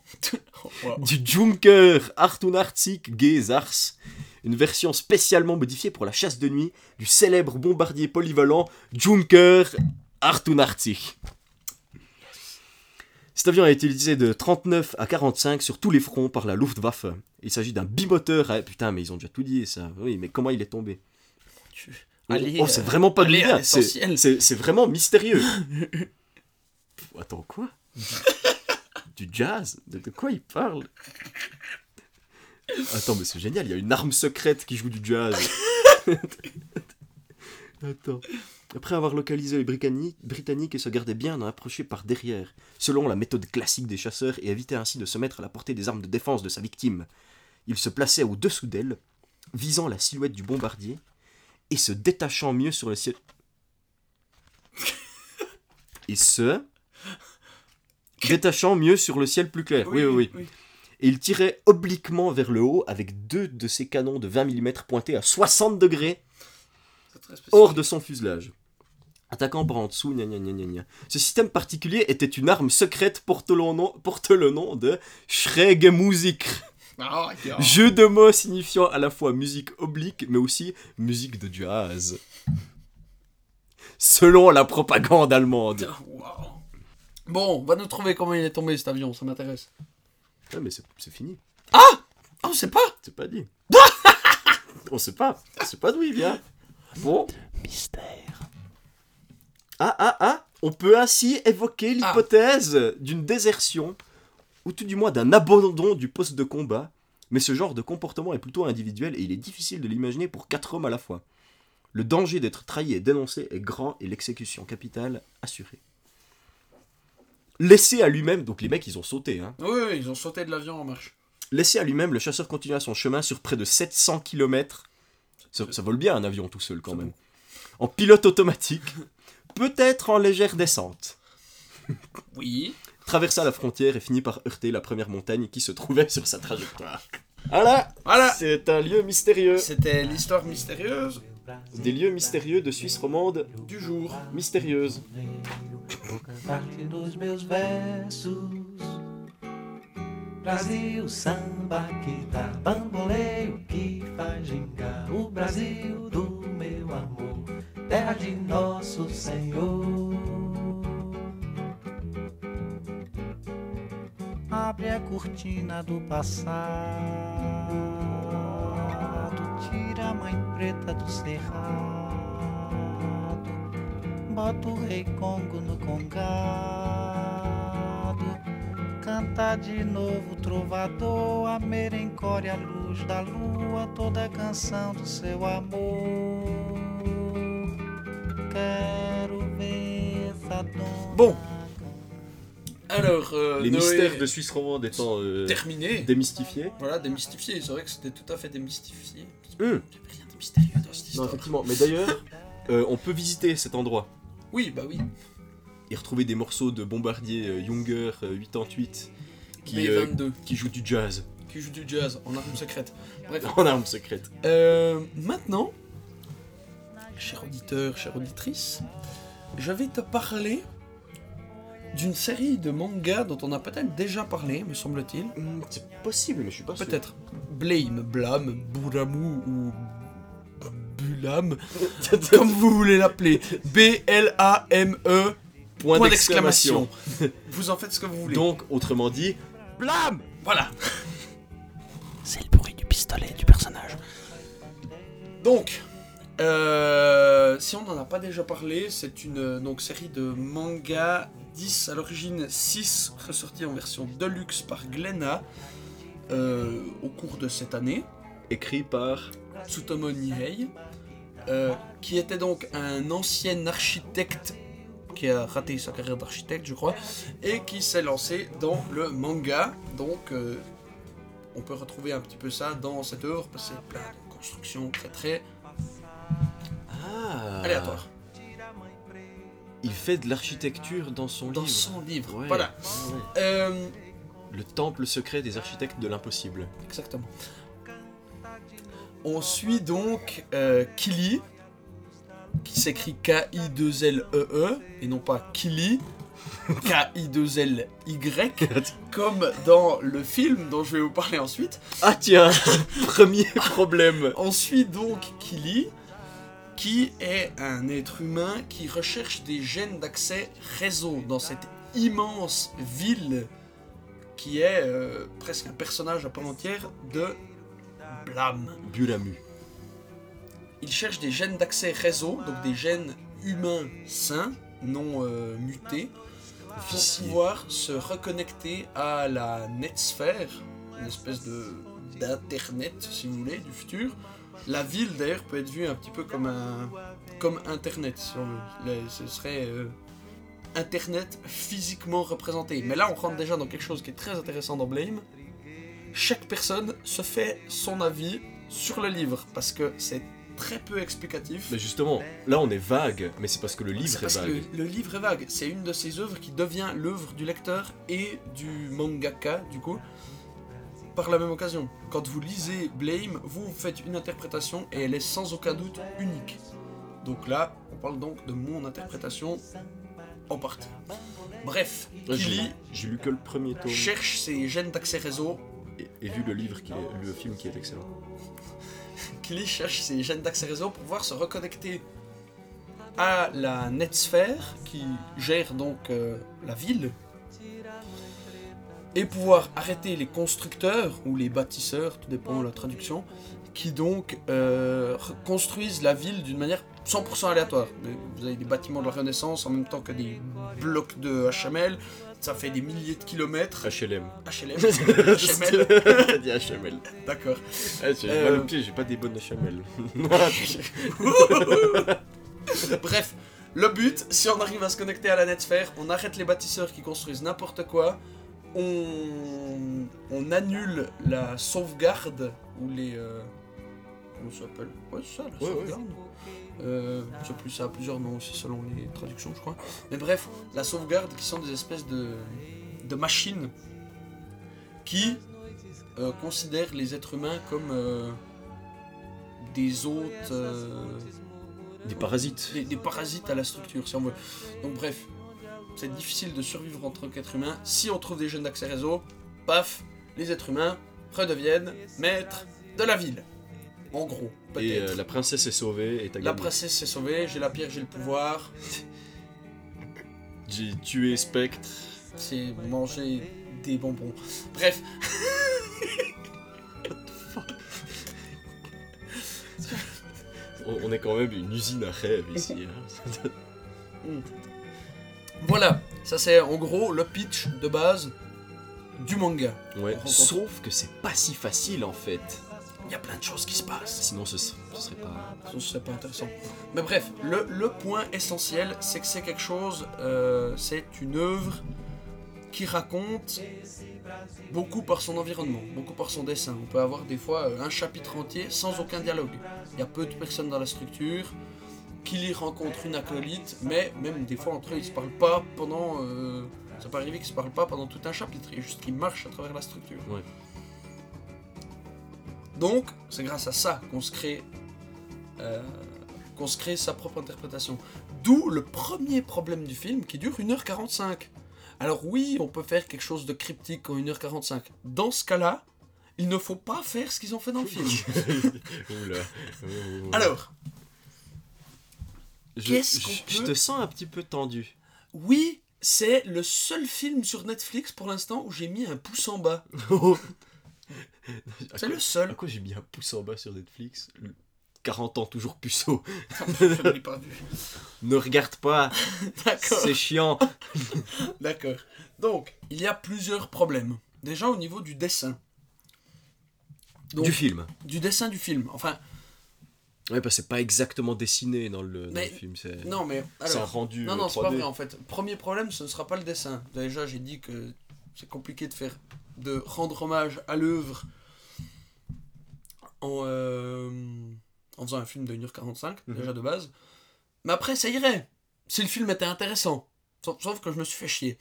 wow.
du Junker 88 G Ars, une version spécialement modifiée pour la chasse de nuit du célèbre bombardier polyvalent Junker 88. Cet avion a été utilisé de 39 à 45 sur tous les fronts par la Luftwaffe. Il s'agit d'un bimoteur. Ah, putain, mais ils ont déjà tout dit ça. Oui, mais comment il est tombé Oh,
Allez,
oh, c'est
euh,
vraiment pas bien. C'est vraiment mystérieux. Attends, quoi? Du jazz? De, de quoi il parle? Attends, mais c'est génial, il y a une arme secrète qui joue du jazz. Attends. Après avoir localisé les Britanniques, et se garder bien d'en approcher par derrière, selon la méthode classique des chasseurs, et éviter ainsi de se mettre à la portée des armes de défense de sa victime. Il se plaçait au-dessous d'elle, visant la silhouette du bombardier, et se détachant mieux sur le ciel. et se détachant mieux sur le ciel plus clair. Oui, oui, oui. Et il tirait obliquement vers le haut avec deux de ses canons de 20 mm pointés à 60 degrés hors de son fuselage. Attaquant par en dessous, gna gna gna gna gna. Ce système particulier était une arme secrète porte le nom, porte le nom de Schräge Musik.
Ah.
Jeu de mots signifiant à la fois musique oblique, mais aussi musique de jazz. Selon la propagande allemande.
Ah, wow. Bon, on va nous trouver comment il est tombé cet avion, ça m'intéresse.
Ouais, mais c'est c'est fini.
Ah, on sait pas
C'est pas dit. On sait pas. On sait pas d'où il vient. Bon.
Mystère.
Ah, ah, ah. On peut ainsi évoquer l'hypothèse d'une désertion, ou tout du moins d'un abandon du poste de combat. Mais ce genre de comportement est plutôt individuel et il est difficile de l'imaginer pour quatre hommes à la fois. Le danger d'être trahi et dénoncé est grand et l'exécution capitale assurée. Laissé à lui-même, donc les mecs ils ont sauté, hein.
Oui, oui, ils ont sauté de l'avion en marche.
Laissé à lui-même, le chasseur continua son chemin sur près de 700 km. Ça, ça vole bien un avion tout seul quand même. En pilote automatique, peut-être en légère descente.
Oui.
Traversa la frontière et finit par heurter la première montagne qui se trouvait sur sa trajectoire. Voilà,
Voilà.
c'est un lieu mystérieux.
C'était l'histoire mystérieuse
des lieux mystérieux de Suisse romande
Du jour.
mystérieuse.
Brasil, samba que dá bamboleio que faz gingar. O Brasil do meu amor, terra de nosso cortina do passado, tira a mãe preta do cerrado. Bota o rei Congo no congado Canta de novo trovador A merencore a luz da lua Toda a canção do seu amor
Alors, euh,
Les
Noé
mystères de Suisse romande étant euh,
terminé.
démystifiés.
Voilà, démystifié. C'est vrai que c'était tout à fait démystifié.
Hum.
Il n'y avait rien de mystérieux dans cette
Non,
histoire.
effectivement. Mais d'ailleurs, euh, on peut visiter cet endroit
Oui, bah oui.
et retrouver des morceaux de Bombardier euh, Younger euh, 88 qui, euh,
B22,
qui jouent du jazz
qui joue du jazz en arme secrète. Bref.
en armes secrètes.
Euh, maintenant, cher auditeur, chère auditrice, je vais te parler d'une série de mangas dont on a peut-être déjà parlé, me semble-t-il.
Hum, C'est possible, mais je suis pas sûr.
Peut-être Blame, Blame, Buramu ou Bulam, comme vous voulez l'appeler. B-L-A-M-E,
Point,
point
d'exclamation.
d'exclamation. Vous en faites ce que vous voulez.
Donc, autrement dit, blam
voilà.
C'est le bruit du pistolet du personnage.
Donc, euh, si on n'en a pas déjà parlé, c'est une euh, donc, série de mangas 10, à l'origine 6, ressortis en version deluxe par Glenna euh, au cours de cette année.
Écrit par
Tsutomo Nihei, euh, qui était donc un ancien architecte qui a raté sa carrière d'architecte, je crois, et qui s'est lancé dans le manga. Donc, euh, on peut retrouver un petit peu ça dans cette œuvre, parce que c'est plein de constructions très très
Ah
aléatoires.
Il fait de l'architecture dans son
Dans
livre.
son livre,
Ouais.
voilà.
Ouais.
Euh,
Le temple secret des architectes de l'impossible.
Exactement. On suit donc euh, Kili, qui s'écrit K-I-2-L-E-E, E et non pas Kili, K-I-2-L-Y, comme dans le film dont je vais vous parler ensuite.
Ah tiens, premier problème.
On suit donc Kili, qui est un être humain qui recherche des gènes d'accès réseau dans cette immense ville qui est euh, presque un personnage à part entière de Blam.
Bulamu.
Il cherche des gènes d'accès réseau, donc des gènes humains sains, non euh, mutés, pour pouvoir se reconnecter à la netsphère, une espèce de d'internet, si vous voulez, du futur. La ville d'ailleurs peut être vue un petit peu comme un comme internet, si on veut. Ce serait euh, internet physiquement représenté. Mais là, on rentre déjà dans quelque chose qui est très intéressant dans Blame. Chaque personne se fait son avis sur le livre parce que c'est très peu explicatif.
Mais justement, là on est vague, mais c'est parce que le livre est
parce que
vague.
le, le livre est vague. C'est une de ces œuvres qui devient l'œuvre du lecteur et du mangaka, du coup, par la même occasion. Quand vous lisez Blame, vous faites une interprétation et elle est sans aucun doute unique. Donc là, on parle donc de mon interprétation en partie. Bref,
Ouais, j'ai-
Kili
J'ai lu que le premier tome
cherche ses gènes d'accès réseau.
et, et vu le livre qui est, le film qui est excellent.
Kili cherche ses gènes d'accès réseau pour pouvoir se reconnecter à la netsphère qui gère donc euh, la ville et pouvoir arrêter les constructeurs ou les bâtisseurs, tout dépend de la traduction, qui donc euh, construisent la ville d'une manière 100% aléatoire. Vous avez des bâtiments de la Renaissance en même temps que des blocs de HML, ça fait des milliers de kilomètres.
HLM.
HLM, HML,
T'as dit HML.
d'accord.
Ah, j'ai
Euh,
pied, j'ai pas des bonnes HML.
Bref, le but, si on arrive à se connecter à la netsphère, on arrête les bâtisseurs qui construisent n'importe quoi, on, on annule la sauvegarde ou les. euh, comment ça s'appelle? Ouais, c'est ça, la
Ouais, ouais.
sauvegarde. Euh, je sais plus, ça a plusieurs noms aussi selon les traductions, je crois. Mais bref, la sauvegarde qui sont des espèces de, de machines qui euh, considèrent les êtres humains comme euh, des hôtes, euh,
Des parasites.
des, des parasites à la structure, si on veut. Donc bref, c'est difficile de survivre en tant qu'être humain. Si on trouve des jeunes d'accès réseau, paf, les êtres humains redeviennent maîtres de la ville. En gros,
Et euh, la princesse est sauvée et t'as
La princesse s'est sauvée, j'ai la pierre, j'ai le pouvoir.
J'ai tué Spectre.
C'est manger des bonbons. Bref.
On, on est quand même une usine à rêve ici. hein.
Voilà, ça c'est en gros le pitch de base du manga.
ouais. Sauf que c'est pas si facile en fait.
Il y a plein de choses qui se passent.
Sinon ce, ser- ce serait pas.
Sinon, ce serait pas intéressant. Mais bref, le, le point essentiel, c'est que c'est quelque chose, euh, c'est une œuvre qui raconte beaucoup par son environnement, beaucoup par son dessin. On peut avoir des fois euh, un chapitre entier sans aucun dialogue. Il y a peu de personnes dans la structure. Qu'il y rencontre une acolyte, mais même des fois entre eux ils se parlent pas pendant. euh, ça peut arriver qu'ils se parlent pas pendant tout un chapitre, et juste qu'ils marchent à travers la structure.
Ouais.
Donc, c'est grâce à ça qu'on se crée euh, qu'on se crée sa propre interprétation. D'où le premier problème du film qui dure 1h45. Alors oui, on peut faire quelque chose de cryptique en 1h45. Dans ce cas-là, il ne faut pas faire ce qu'ils ont fait dans le film. Alors, qu'est-ce
je, te sens un petit peu tendu.
oui, c'est le seul film sur Netflix pour l'instant où j'ai mis un pouce en bas. C'est le
À
seul.
quoi j'ai mis un pouce en bas sur Netflix? Le- 40 ans toujours puceau.
Je l'ai pas vu.
Ne regarde pas,
D'accord.
c'est chiant.
D'accord. Donc, il y a plusieurs problèmes. Déjà au niveau du dessin. Donc,
Du film.
du dessin du film. Enfin,
Ouais, parce que c'est pas exactement dessiné dans le, dans
Mais-
le film. C'est
non, mais.
c'est un rendu.
non,
euh,
non, c'est pas
3D.
vrai en fait. Premier problème, ce ne sera pas le dessin. Déjà, j'ai dit que c'est compliqué de faire. de rendre hommage à l'œuvre en, euh, en faisant un film de 1h45,
Mhm.
déjà de base. Mais après, ça irait. Si le film était intéressant. Sauf, sauf que je me suis fait chier.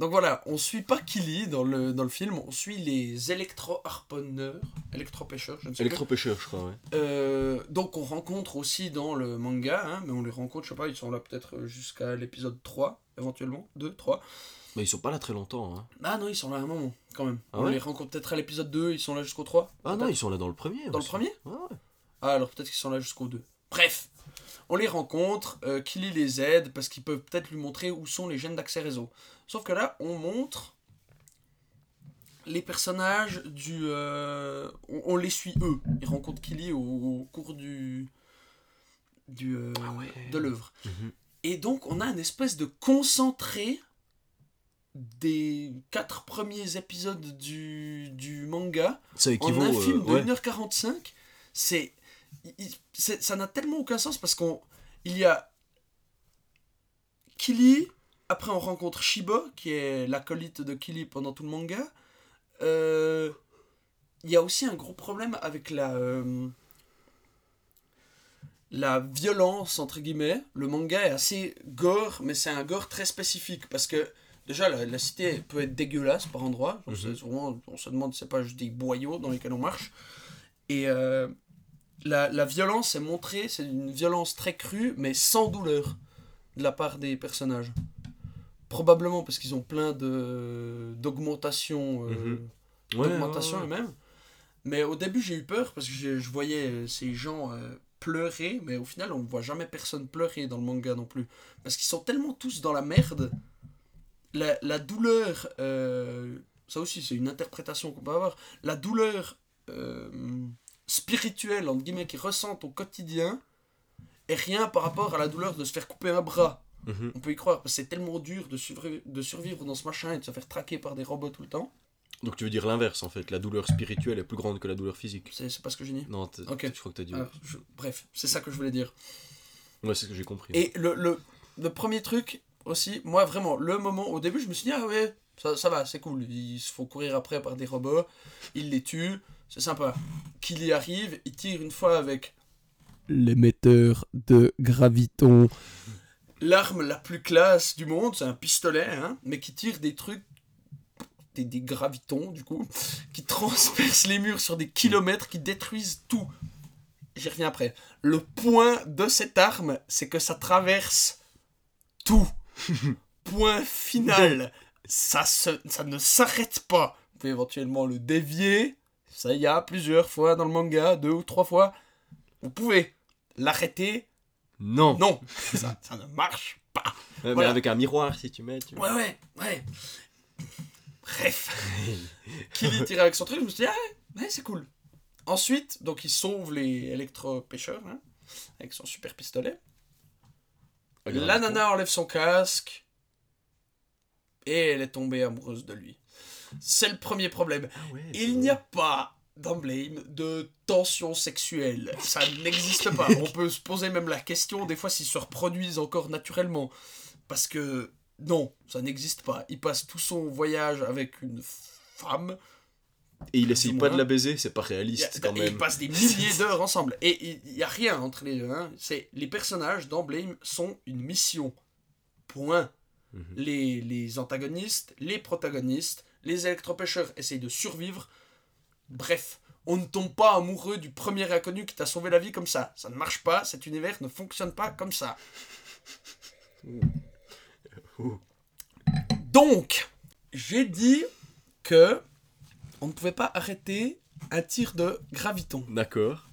Donc voilà, on suit pas Killy dans le, dans le film, on suit les électro-harponneurs, électro-pêcheurs, je ne sais plus.
Électropêcheur, je crois, ouais.
Euh, donc on rencontre aussi dans le manga, hein, mais on les rencontre, je sais pas, ils sont là peut-être jusqu'à l'épisode 3, éventuellement, 2, 3.
Mais ils sont pas là très longtemps. Hein.
Ah non, ils sont là un moment, quand même.
Ah
on
ouais
les rencontre peut-être à l'épisode 2, ils sont là jusqu'au 3.
Ah non, ils sont là dans le premier.
Dans le premier
Ouais, ouais.
Ah alors peut-être qu'ils sont là jusqu'au 2. Bref, on les rencontre, euh, Killy les aide parce qu'ils peuvent peut-être lui montrer où sont les gènes d'accès réseau. Sauf que là, on montre les personnages du... euh, on, on les suit eux. Ils rencontrent Killy au, au cours du... du euh, de l'œuvre.
Mhm.
Et donc on a une espèce de concentré des quatre premiers épisodes du, du manga
Ça
en un
euh,
film de
ouais.
1h45, c'est, ça n'a tellement aucun sens parce qu'on il y a Kili, après on rencontre Shiba qui est l'acolyte de Kili pendant tout le manga. Euh, il y a aussi un gros problème avec la euh, la violence entre guillemets. Le manga est assez gore, mais c'est un gore très spécifique parce que déjà la, la cité peut être dégueulasse par endroits.
Mhm.
souvent, on se demande si c'est pas juste des boyaux dans lesquels on marche. Et euh, la, la violence est montrée, c'est une violence très crue, mais sans douleur de la part des personnages. Probablement parce qu'ils ont plein de d'augmentation, euh,
ouais,
eux-mêmes. Mais au début, j'ai eu peur parce que je, je voyais euh, ces gens euh, pleurer, mais au final, on ne voit jamais personne pleurer dans le manga non plus. Parce qu'ils sont tellement tous dans la merde. La, la douleur, euh, ça aussi, c'est une interprétation qu'on peut avoir. La douleur spirituelle, entre guillemets, qu'ils ressentent au quotidien, est rien par rapport à la douleur de se faire couper un bras.
Mhm.
On peut y croire, parce que c'est tellement dur de, survivre- de survivre dans ce machin et de se faire traquer par des robots tout le temps.
Donc tu veux dire l'inverse en fait, la douleur spirituelle est plus grande que la douleur physique.
C'est pas ce que j'ai dit.
Non, t'as-
Ok.
je crois que t'as dit.
Alors, je- bref, c'est ça que je voulais dire.
Ouais, c'est ce que j'ai compris.
Et le, le, le premier truc aussi, moi vraiment, le moment, au début, je me suis dit, ah ouais, ça, ça va, c'est cool. Ils se font courir après par des robots, ils les tuent, c'est sympa. Qu'il y arrive, il tire une fois avec l'émetteur de graviton. L'arme la plus classe du monde, c'est un pistolet, hein, mais qui tire des trucs, des, des gravitons du coup, qui transpercent les murs sur des kilomètres, qui détruisent tout. j'y reviens après. Le point de cette arme, c'est que ça traverse tout. point final. Ça, se- ça ne s'arrête pas. Vous pouvez éventuellement le dévier. Ça y a plusieurs fois dans le manga, deux ou trois fois. Vous pouvez l'arrêter.
Non.
Non, ça, ça ne marche pas.
Ouais, Mais
Voilà.
avec un miroir, si tu mets. Tu...
Ouais, ouais, ouais. Bref. Killy tire avec son truc, je me suis dit, ah ouais, ouais, c'est cool. Ensuite, donc il sauve les électro-pêcheurs, hein, avec son super pistolet.
Ah,
La nana enlève son casque. Et elle est tombée amoureuse de lui. C'est le premier problème.
Ah ouais,
Il n'y a pas dans Blame de tension sexuelle. Ça n'existe pas. On peut se poser même la question des fois s'ils se reproduisent encore naturellement. Parce que non, ça n'existe pas. Il passe tout son voyage avec une femme.
Et il essaye pas de la baiser, c'est pas
y a-
réaliste quand
et
même.
Ils passent des milliers d'heures ensemble. Et il n'y a rien entre les deux. hein. C'est les personnages dans Blame sont une mission. Point.
Mhm.
les, les antagonistes, les protagonistes, les électropêcheurs essayent de survivre. Bref, on ne tombe pas amoureux du premier inconnu qui t'a sauvé la vie comme ça. Ça ne marche pas, cet univers ne fonctionne pas comme ça. Donc, j'ai dit que on ne pouvait pas arrêter un tir de graviton.
D'accord.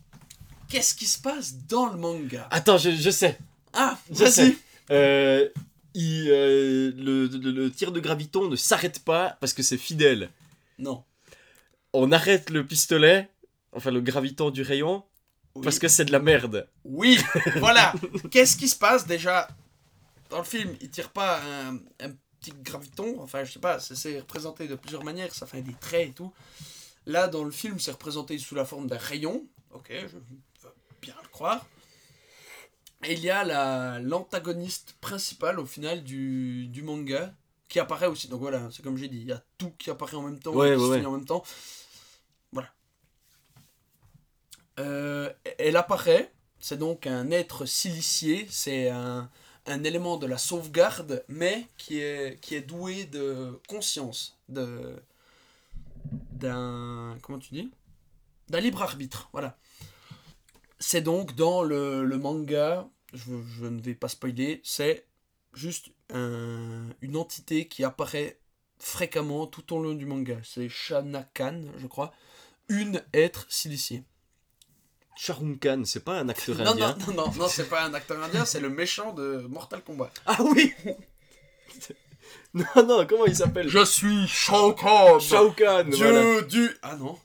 Qu'est-ce qui se passe dans le manga?
Attends, je, je sais.
Ah,
Je sais. Euh, il, euh, le, le- le tir de graviton ne s'arrête pas parce que c'est fidèle.
Non.
On arrête le pistolet, enfin le graviton du rayon,
Oui.
parce que c'est de la merde.
Oui, voilà. Qu'est-ce qui se passe déjà? Dans le film, il tire pas un, un petit graviton, enfin je sais pas, c'est- représenté de plusieurs manières, ça fait des traits et tout. Là, dans le film, c'est représenté sous la forme d'un rayon, ok, je veux bien le croire. Et il y a la- l'antagoniste principal au final du, du manga qui apparaît aussi. Donc voilà, c'est comme j'ai dit, il y a tout qui apparaît en même temps,
Ouais,
qui
ouais,
se
ouais.
en même temps. Voilà. Euh, elle apparaît, c'est donc un être silicié, c'est un, élément de la sauvegarde, mais qui est, doué de conscience, de d'un... comment tu dis? D'un libre arbitre, voilà. C'est donc dans le, manga, je, ne vais pas spoiler, c'est juste un- une entité qui apparaît fréquemment tout au long du manga. C'est Shanakan, je crois, une être silicié.
Shahrukh Khan, c'est pas un acteur
Non,
indien.
non, non, non, non, c'est pas un acteur indien, c'est le méchant de Mortal Kombat.
Ah oui Non, non, comment il s'appelle?
Je suis Shao Kahn,
Shao Kahn,
dieu
voilà.
du... Ah non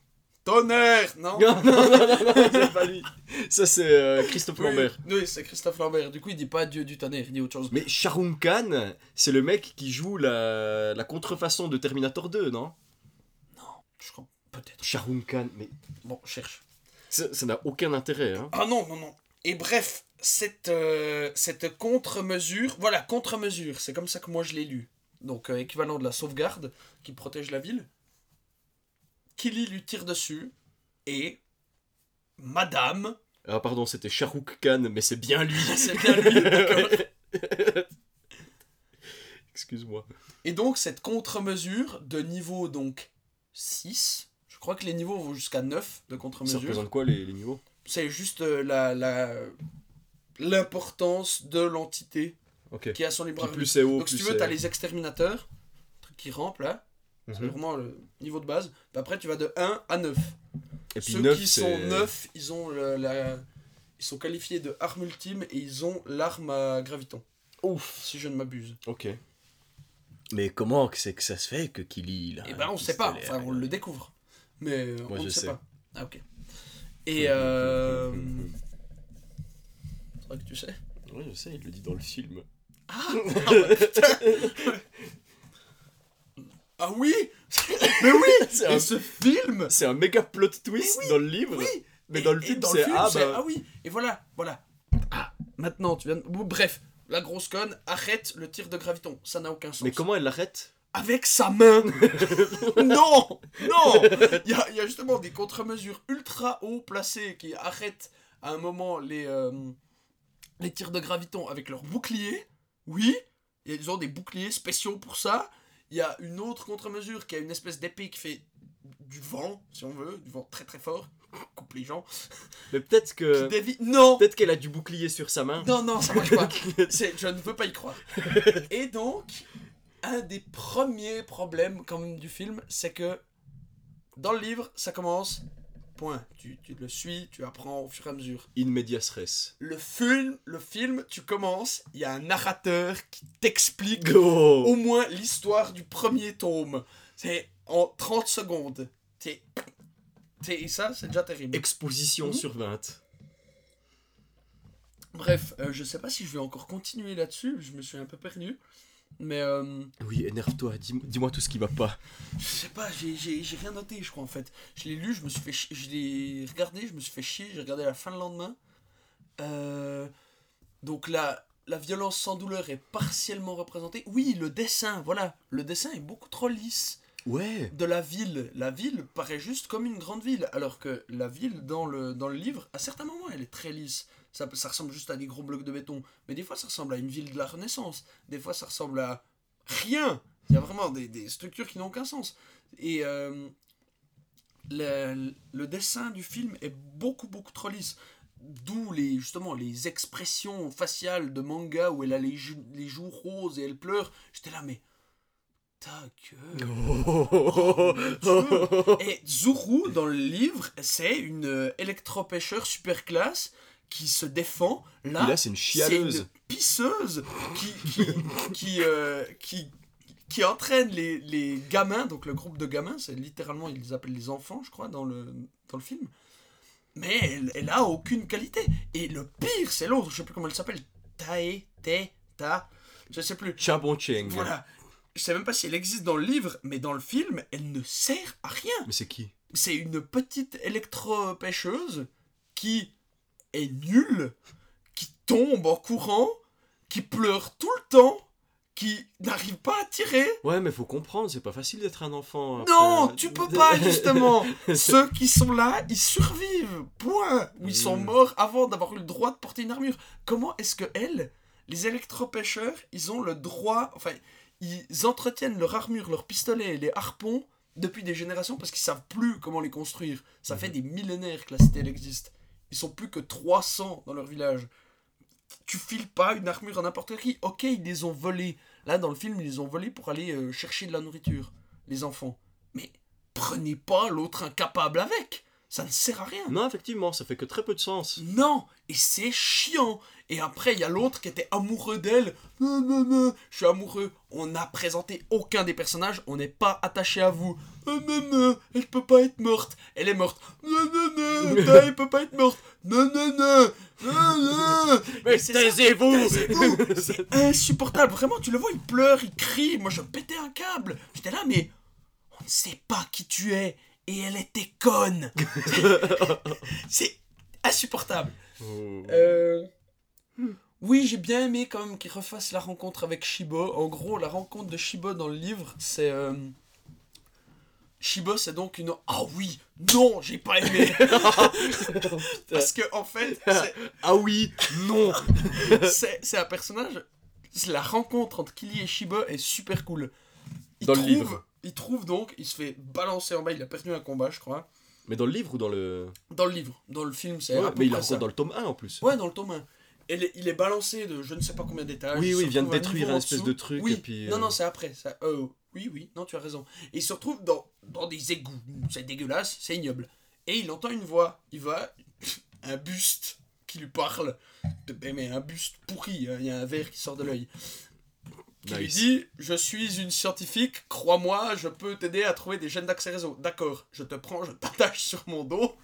Tonnerre, non
Non, non, non, non, non, c'est pas lui. Ça, c'est euh, Christophe
Oui,
Lambert.
Oui, c'est Christophe Lambert. Du coup, il dit pas dieu du tonnerre, il dit autre chose.
Mais Shahrukh Khan, c'est le mec qui joue la, la contrefaçon de Terminator 2, non?
Je crois, peut-être.
Shahrukh Khan, mais
Bon, cherche.
Ça n'a aucun intérêt, hein.
Ah non, non, non. Et bref, cette, euh, cette contre-mesure, voilà, contre-mesure, c'est comme ça que moi je l'ai lu. Donc, euh, équivalent de la sauvegarde qui protège la ville. Killy lui tire dessus et Madame,
Ah pardon, c'était Shahrukh Khan, mais c'est bien lui.
c'est bien lui, d'accord.
Excuse-moi.
Et donc, cette contre-mesure de niveau donc 6, je crois que les niveaux vont jusqu'à 9 de
Ça
contre-mesure.
représente quoi les, les niveaux?
C'est juste euh, la la l'importance de l'entité qui a son libre
plus c'est haut,
Donc, si tu veux,
c'est-
t'as les exterminateurs, truc qui rampent là, c'est
Mhm.
vraiment le niveau de base. Puis après, tu vas de 1 à 9.
Et puis
Ceux
9,
qui
c'est...
sont 9, ils ont le- la. Ils sont qualifiés de arme ultime et ils ont l'arme à graviton,
Ouf.
si je ne m'abuse.
Ok. Mais comment c'est que ça se fait que Killy,
Et ben on sait pas, enfin on le découvre. Mais euh,
Moi,
on
je
ne sait
sais.
pas. Ah ok. Et euh... C'est vrai que tu sais.
Oui, je sais, il le dit dans le film.
Ah, putain Ah oui Mais oui
C'est un,
ce film
c'est un méga plot twist
oui,
dans le livre.
Oui
Mais
Et-
dans le film, c'est ah bah.
ah oui Et voilà, voilà. Ah, maintenant tu viens de... Bref, la grosse conne arrête le tir de graviton. Ça n'a aucun sens.
Mais comment elle l'arrête?
Avec sa main Non Non Il y a, il y a justement des contre-mesures ultra haut placées qui arrêtent à un moment les, euh, les tirs de graviton avec leur bouclier. Oui, ils ont des boucliers spéciaux pour ça. Il y a une autre contre-mesure qui a une espèce d'épée qui fait du vent, si on veut, du vent très très fort. coupe les gens.
Mais peut-être que.
Non
Peut-être qu'elle a du bouclier sur sa main.
Non, non, ça marche pas. Je ne veux pas y croire. Et donc, un des premiers problèmes quand même du film, c'est que dans le livre, ça commence. Point. Tu, tu le suis, tu apprends au fur et à mesure.
In medias res.
Le film, le film, tu commences, il y a un narrateur qui t'explique
Oh
au moins l'histoire du premier tome. C'est en 30 secondes. C'est- Et ça, c'est déjà terrible.
Exposition
Mhm.
sur 20.
Bref, euh, je sais pas si je vais encore continuer là-dessus, je me suis un peu perdu. Mais euh,
Oui, énerve-toi, dis- dis-moi tout ce qui va pas.
je sais pas, j'ai- rien noté, je crois en fait. Je l'ai lu, je me suis fait je l'ai regardé, je me suis fait chier, j'ai regardé la fin le lendemain. Euh, donc la, la violence sans douleur est partiellement représentée. Oui, le dessin, voilà, le dessin est beaucoup trop lisse.
Ouais.
de la ville. La ville paraît juste comme une grande ville, alors que la ville dans le, dans le livre, à certains moments, elle est très lisse. Ça, ça ressemble juste à des gros blocs de béton. Mais des fois, ça ressemble à une ville de la Renaissance. Des fois, ça ressemble à rien. Il y a vraiment des, des structures qui n'ont aucun sens. Et euh, le, le dessin du film est beaucoup, beaucoup trop lisse. D'où les, justement les expressions faciales de manga où elle a les, les joues roses et elle pleure. J'étais là, mais ta gueule. Oh, Et Zuru, dans le livre, c'est une euh, électropêcheur super classe qui se défend. Là,
c'est une chialeuse.
une pisseuse qui, qui, qui, euh, qui, qui entraîne les, les gamins, donc le groupe de gamins, c'est littéralement, ils les appellent les enfants, je crois, dans le, dans le film. Mais elle, elle a aucune qualité. Et le pire, c'est l'autre, je sais plus comment elle s'appelle. Tae, Te, Ta, je sais plus.
Chabon Cheng.
Voilà. Je sais même pas si elle existe dans le livre, mais dans le film, elle ne sert à rien.
Mais c'est qui?
C'est une petite électropêcheuse qui est nulle, qui tombe en courant, qui pleure tout le temps, qui n'arrive pas à tirer.
Ouais, mais faut comprendre, c'est pas facile d'être un enfant. après.
Non, tu peux pas, justement. Ceux qui sont là, ils survivent. Point. Ou ils sont
Mm.
morts avant d'avoir eu le droit de porter une armure. Comment est-ce que elles, les électropêcheurs, ils ont le droit. Enfin, ils entretiennent leur armure, leurs pistolets et les harpons depuis des générations parce qu'ils savent plus comment les construire. Ça fait des millénaires que la cité elle existe. Ils sont plus que 300 dans leur village. Tu files pas une armure à n'importe qui. Ok, ils les ont volés. Là, dans le film, ils les ont volés pour aller euh, chercher de la nourriture, les enfants. Mais prenez pas l'autre incapable avec. Ça ne sert à rien.
Non, effectivement, ça fait que très peu de sens.
Non, et c'est chiant. Et après, il y a l'autre qui était amoureux d'elle. Non, non, non, je suis amoureux. On n'a présenté aucun des personnages, on n'est pas attaché à vous. Non, non, non, elle peut pas être morte. Elle est morte. Non, non, non, elle peut pas être morte. Non, non, non, non, non.
Mais taisez-vous
Taisez-vous. C'est insupportable. Vraiment, tu le vois, il pleure, il crie. Moi, je pétais un câble. J'étais là, mais on ne sait pas qui tu es. Et elle était conne. c'est insupportable.
Oh.
Euh, Oui, j'ai bien aimé quand même qu'il refasse la rencontre avec Shibo. En gros, la rencontre de Shibo dans le livre, c'est. euh, Shibo, c'est donc une. Ah oui, non, j'ai pas aimé. Parce que, en fait,
Ah oui, non
c'est un personnage. La rencontre entre Kili et Shibo est super cool. Il
Dans le
trouve,
livre.
Il trouve donc, il se fait balancer en bas, il a perdu un combat, je crois.
Mais dans le livre ou dans le.
Dans le livre, dans le film, c'est.
Ouais, mais il la rencontre dans le tome 1 en plus.
Ouais, dans le tome 1. Et les- il est balancé de je ne sais pas combien d'étages.
Oui, oui, il vient de détruire un espèce de truc,
Oui.
et puis,
Non,
euh,
non, c'est après. Ça, euh, oui, oui, non, tu as raison. Et il se retrouve dans, dans des égouts. C'est dégueulasse, c'est ignoble. Et il entend une voix. Il va. Un buste qui lui parle. Mais un buste pourri, hein, il y a un verre qui sort de l'œil. Qui lui dit Je suis une scientifique, crois-moi, je peux t'aider à trouver des gènes d'accès réseau. D'accord, je te prends, je t'attache sur mon dos.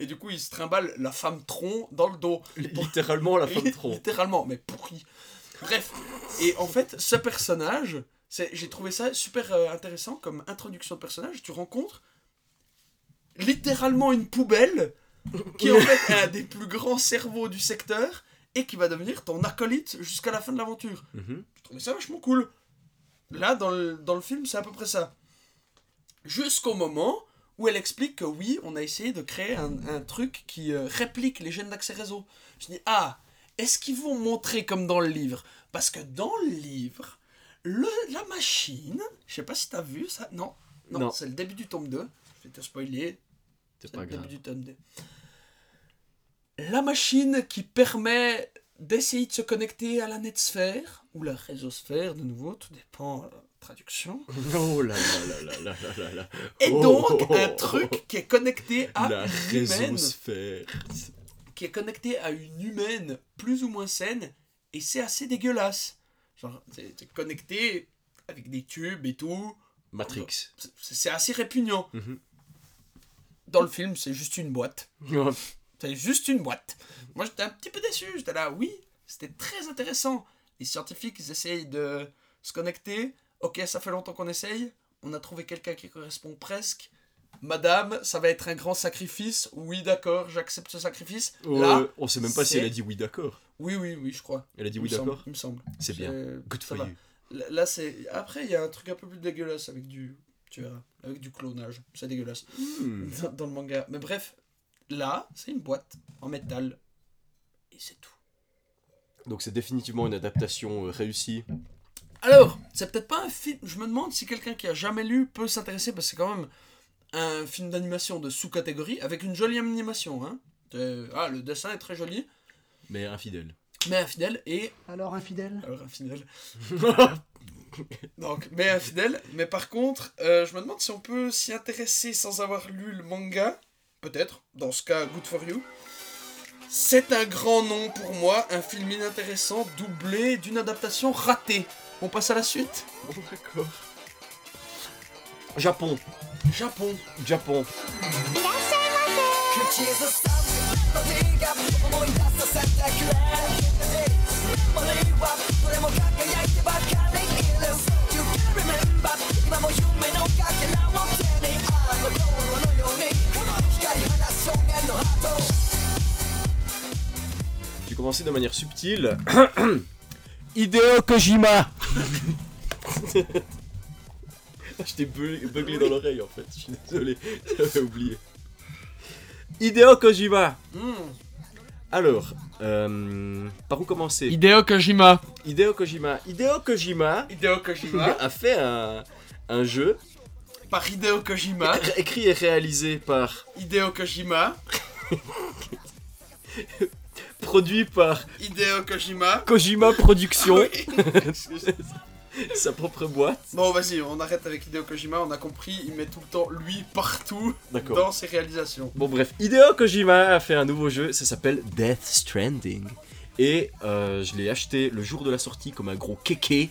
Et du coup, il se trimballe la femme tronc dans le dos.
Littéralement la femme tronc.
Littéralement, mais pourri. Bref, et en fait, ce personnage, j'ai trouvé ça super euh, intéressant comme introduction de personnage. Tu rencontres littéralement une poubelle qui en fait un des plus grands cerveaux du secteur et qui va devenir ton acolyte jusqu'à la fin de l'aventure.
Mhm.
Je trouvais ça vachement cool. Là, dans le, dans le film, c'est à peu près ça. Jusqu'au moment où elle explique que oui, on a essayé de créer un, un truc qui euh, réplique les gènes d'accès réseau. Je dis, ah, est-ce qu'ils vont montrer comme dans le livre? Parce que dans le livre, le, la machine, je sais pas si t'as vu ça, non, non,
Non.
c'est le début du tome 2, je vais te spoiler,
C'est pas
le début
grave.
du tome 2 la machine qui permet d'essayer de se connecter à la netsphère, ou la réseosphère, de nouveau, tout dépend euh, traduction.
Oh là là là là là là
Et donc,
oh,
un truc qui est connecté à
la
une humaine, qui est connecté à une humaine plus ou moins saine, et c'est assez dégueulasse. Genre, c'est connecté avec des tubes et tout.
Matrix.
C'est assez répugnant.
Mhm.
Dans le film, c'est juste une boîte. C'est juste une boîte. Moi, j'étais un petit peu déçu. J'étais là, oui, c'était très intéressant. Les scientifiques, ils essayent de se connecter. Ok, ça fait longtemps qu'on essaye. On a trouvé quelqu'un qui correspond presque. Madame, ça va être un grand sacrifice. Oui, d'accord, j'accepte ce sacrifice.
oh,
Là,
on sait même pas si
c'est-
elle a dit oui d'accord.
oui, oui, oui, je crois.
Elle a dit
Il
oui
me semble,
d'accord
Il me semble.
C'est bien. Good
ça
for
va.
you.
Là, là, c'est. Après, il y a un truc un peu plus dégueulasse avec du. Tu verras. Avec du clonage. C'est dégueulasse.
Hmm.
Dans, dans le manga. Mais bref, là, c'est une boîte en métal. Et c'est tout.
Donc c'est définitivement une adaptation euh, réussie.
Alors, c'est peut-être pas un film. Je me demande si quelqu'un qui a jamais lu peut s'intéresser parce que c'est quand même un film d'animation de sous-catégorie avec une jolie animation. Hein. Ah, le dessin est très joli,
Mais infidèle.
mais infidèle et.
Alors, infidèle
Alors, infidèle. Donc, mais infidèle. Mais par contre, euh, je me demande si on peut s'y intéresser sans avoir lu le manga. Peut-être. Dans ce cas, good for you. C'est un grand nom pour moi, un film inintéressant doublé d'une adaptation ratée. On passe à la suite.
Bon d'accord. Japon.
Japon.
Japon. J'ai commencé de manière subtile. Hideo Kojima Je t'ai bu- buglé dans l'oreille en fait, je suis désolé, j'avais oublié. Hideo Kojima
Hmm.
Alors, euh, par où commencer?
Hideo Kojima.
Hideo Kojima. Hideo Kojima
Hideo Kojima.
a fait un, un jeu
par Hideo Kojima.
écrit et réalisé par,
Hideo Kojima.
produit par
Hideo Kojima.
Kojima Productions, sa propre boîte.
Bon, vas-y, on arrête avec Hideo Kojima. On a compris, il met tout le temps lui partout dans ses réalisations.
Bon bref, Hideo Kojima a fait un nouveau jeu, ça s'appelle Death Stranding. Et euh, je l'ai acheté le jour de la sortie comme un gros kéké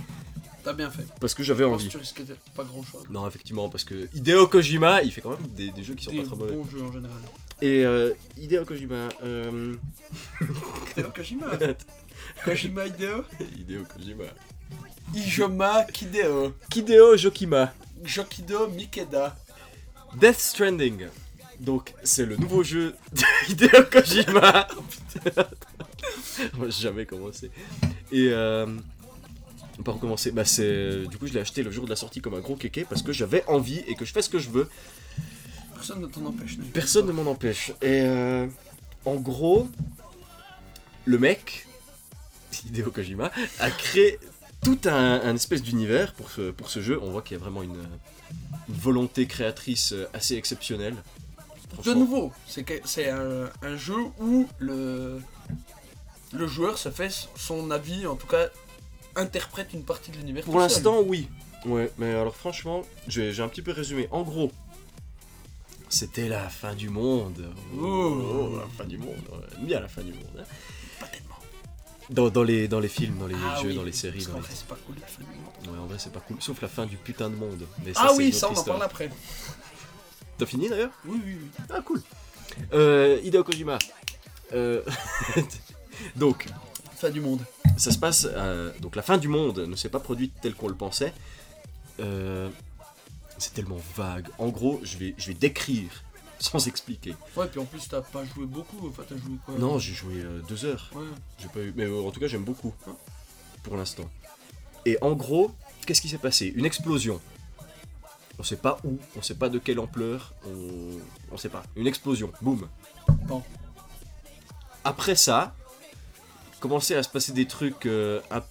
T'as bien fait.
parce que j'avais
pense que
envie.
tu risques pas grand chose.
Non, effectivement, parce que Hideo Kojima, il fait quand même des, des jeux qui sont
Des
pas très mauvais.
bons jeux en général.
Et euh, Hideo Kojima, euh...
Hideo Kojima. Kojima Hideo.
Hideo Kojima.
Ijoma Kideo.
Hideo Jokima.
Jokido Mikeda.
Death Stranding. Donc, c'est le nouveau jeu de Hideo Kojima. Putain. On va jamais commencer. Et euh, par où commencer Bah, c'est. Du coup, je l'ai acheté le jour de la sortie comme un gros kéké parce que j'avais envie et que je fais ce que je veux.
Personne ne t'en empêche.
Personne ne m'en empêche. Et euh, en gros, le mec, Hideo Kojima, a créé tout un, un espèce d'univers pour ce, pour ce jeu. On voit qu'il y a vraiment une, une volonté créatrice assez exceptionnelle.
De nouveau, c'est un, un jeu où le, le joueur se fait son avis, en tout cas interprète une partie de l'univers.
Pour l'instant, oui. Ouais, mais alors franchement, j'ai un petit peu résumé. En gros, c'était la fin du monde.
Oh.
la fin du monde. bien la fin du monde. hein.
Pas tellement.
Dans, dans les, dans les films, dans les
Ah
jeux,
oui,
dans les séries.
Parce
Dans
qu'en
les...
vrai, c'est pas cool la fin du monde.
Ouais, en vrai, c'est pas cool. Sauf la fin du putain de monde. Mais
ah
c'est
oui, ça on en parle après.
T'as fini d'ailleurs
Oui, oui, oui.
Ah, cool. Euh, Hideo Kojima. Euh, donc,
Fin du monde.
ça se passe. euh, donc, la fin du monde ne s'est pas produite telle qu'on le pensait. Euh, c'est tellement vague. En gros, je vais, je vais décrire sans expliquer.
Ouais, puis en plus t'as pas joué beaucoup, enfin t'as joué quoi
Non, j'ai joué euh, deux heures.
Ouais.
J'ai pas eu. Mais euh, en tout cas, j'aime beaucoup. hein, pour l'instant. Et en gros, qu'est-ce qui s'est passé? Une explosion. On sait pas où, on sait pas de quelle ampleur, on, on sait pas. Une explosion, boum.
Bon.
Après ça, commençaient à se passer des trucs euh, un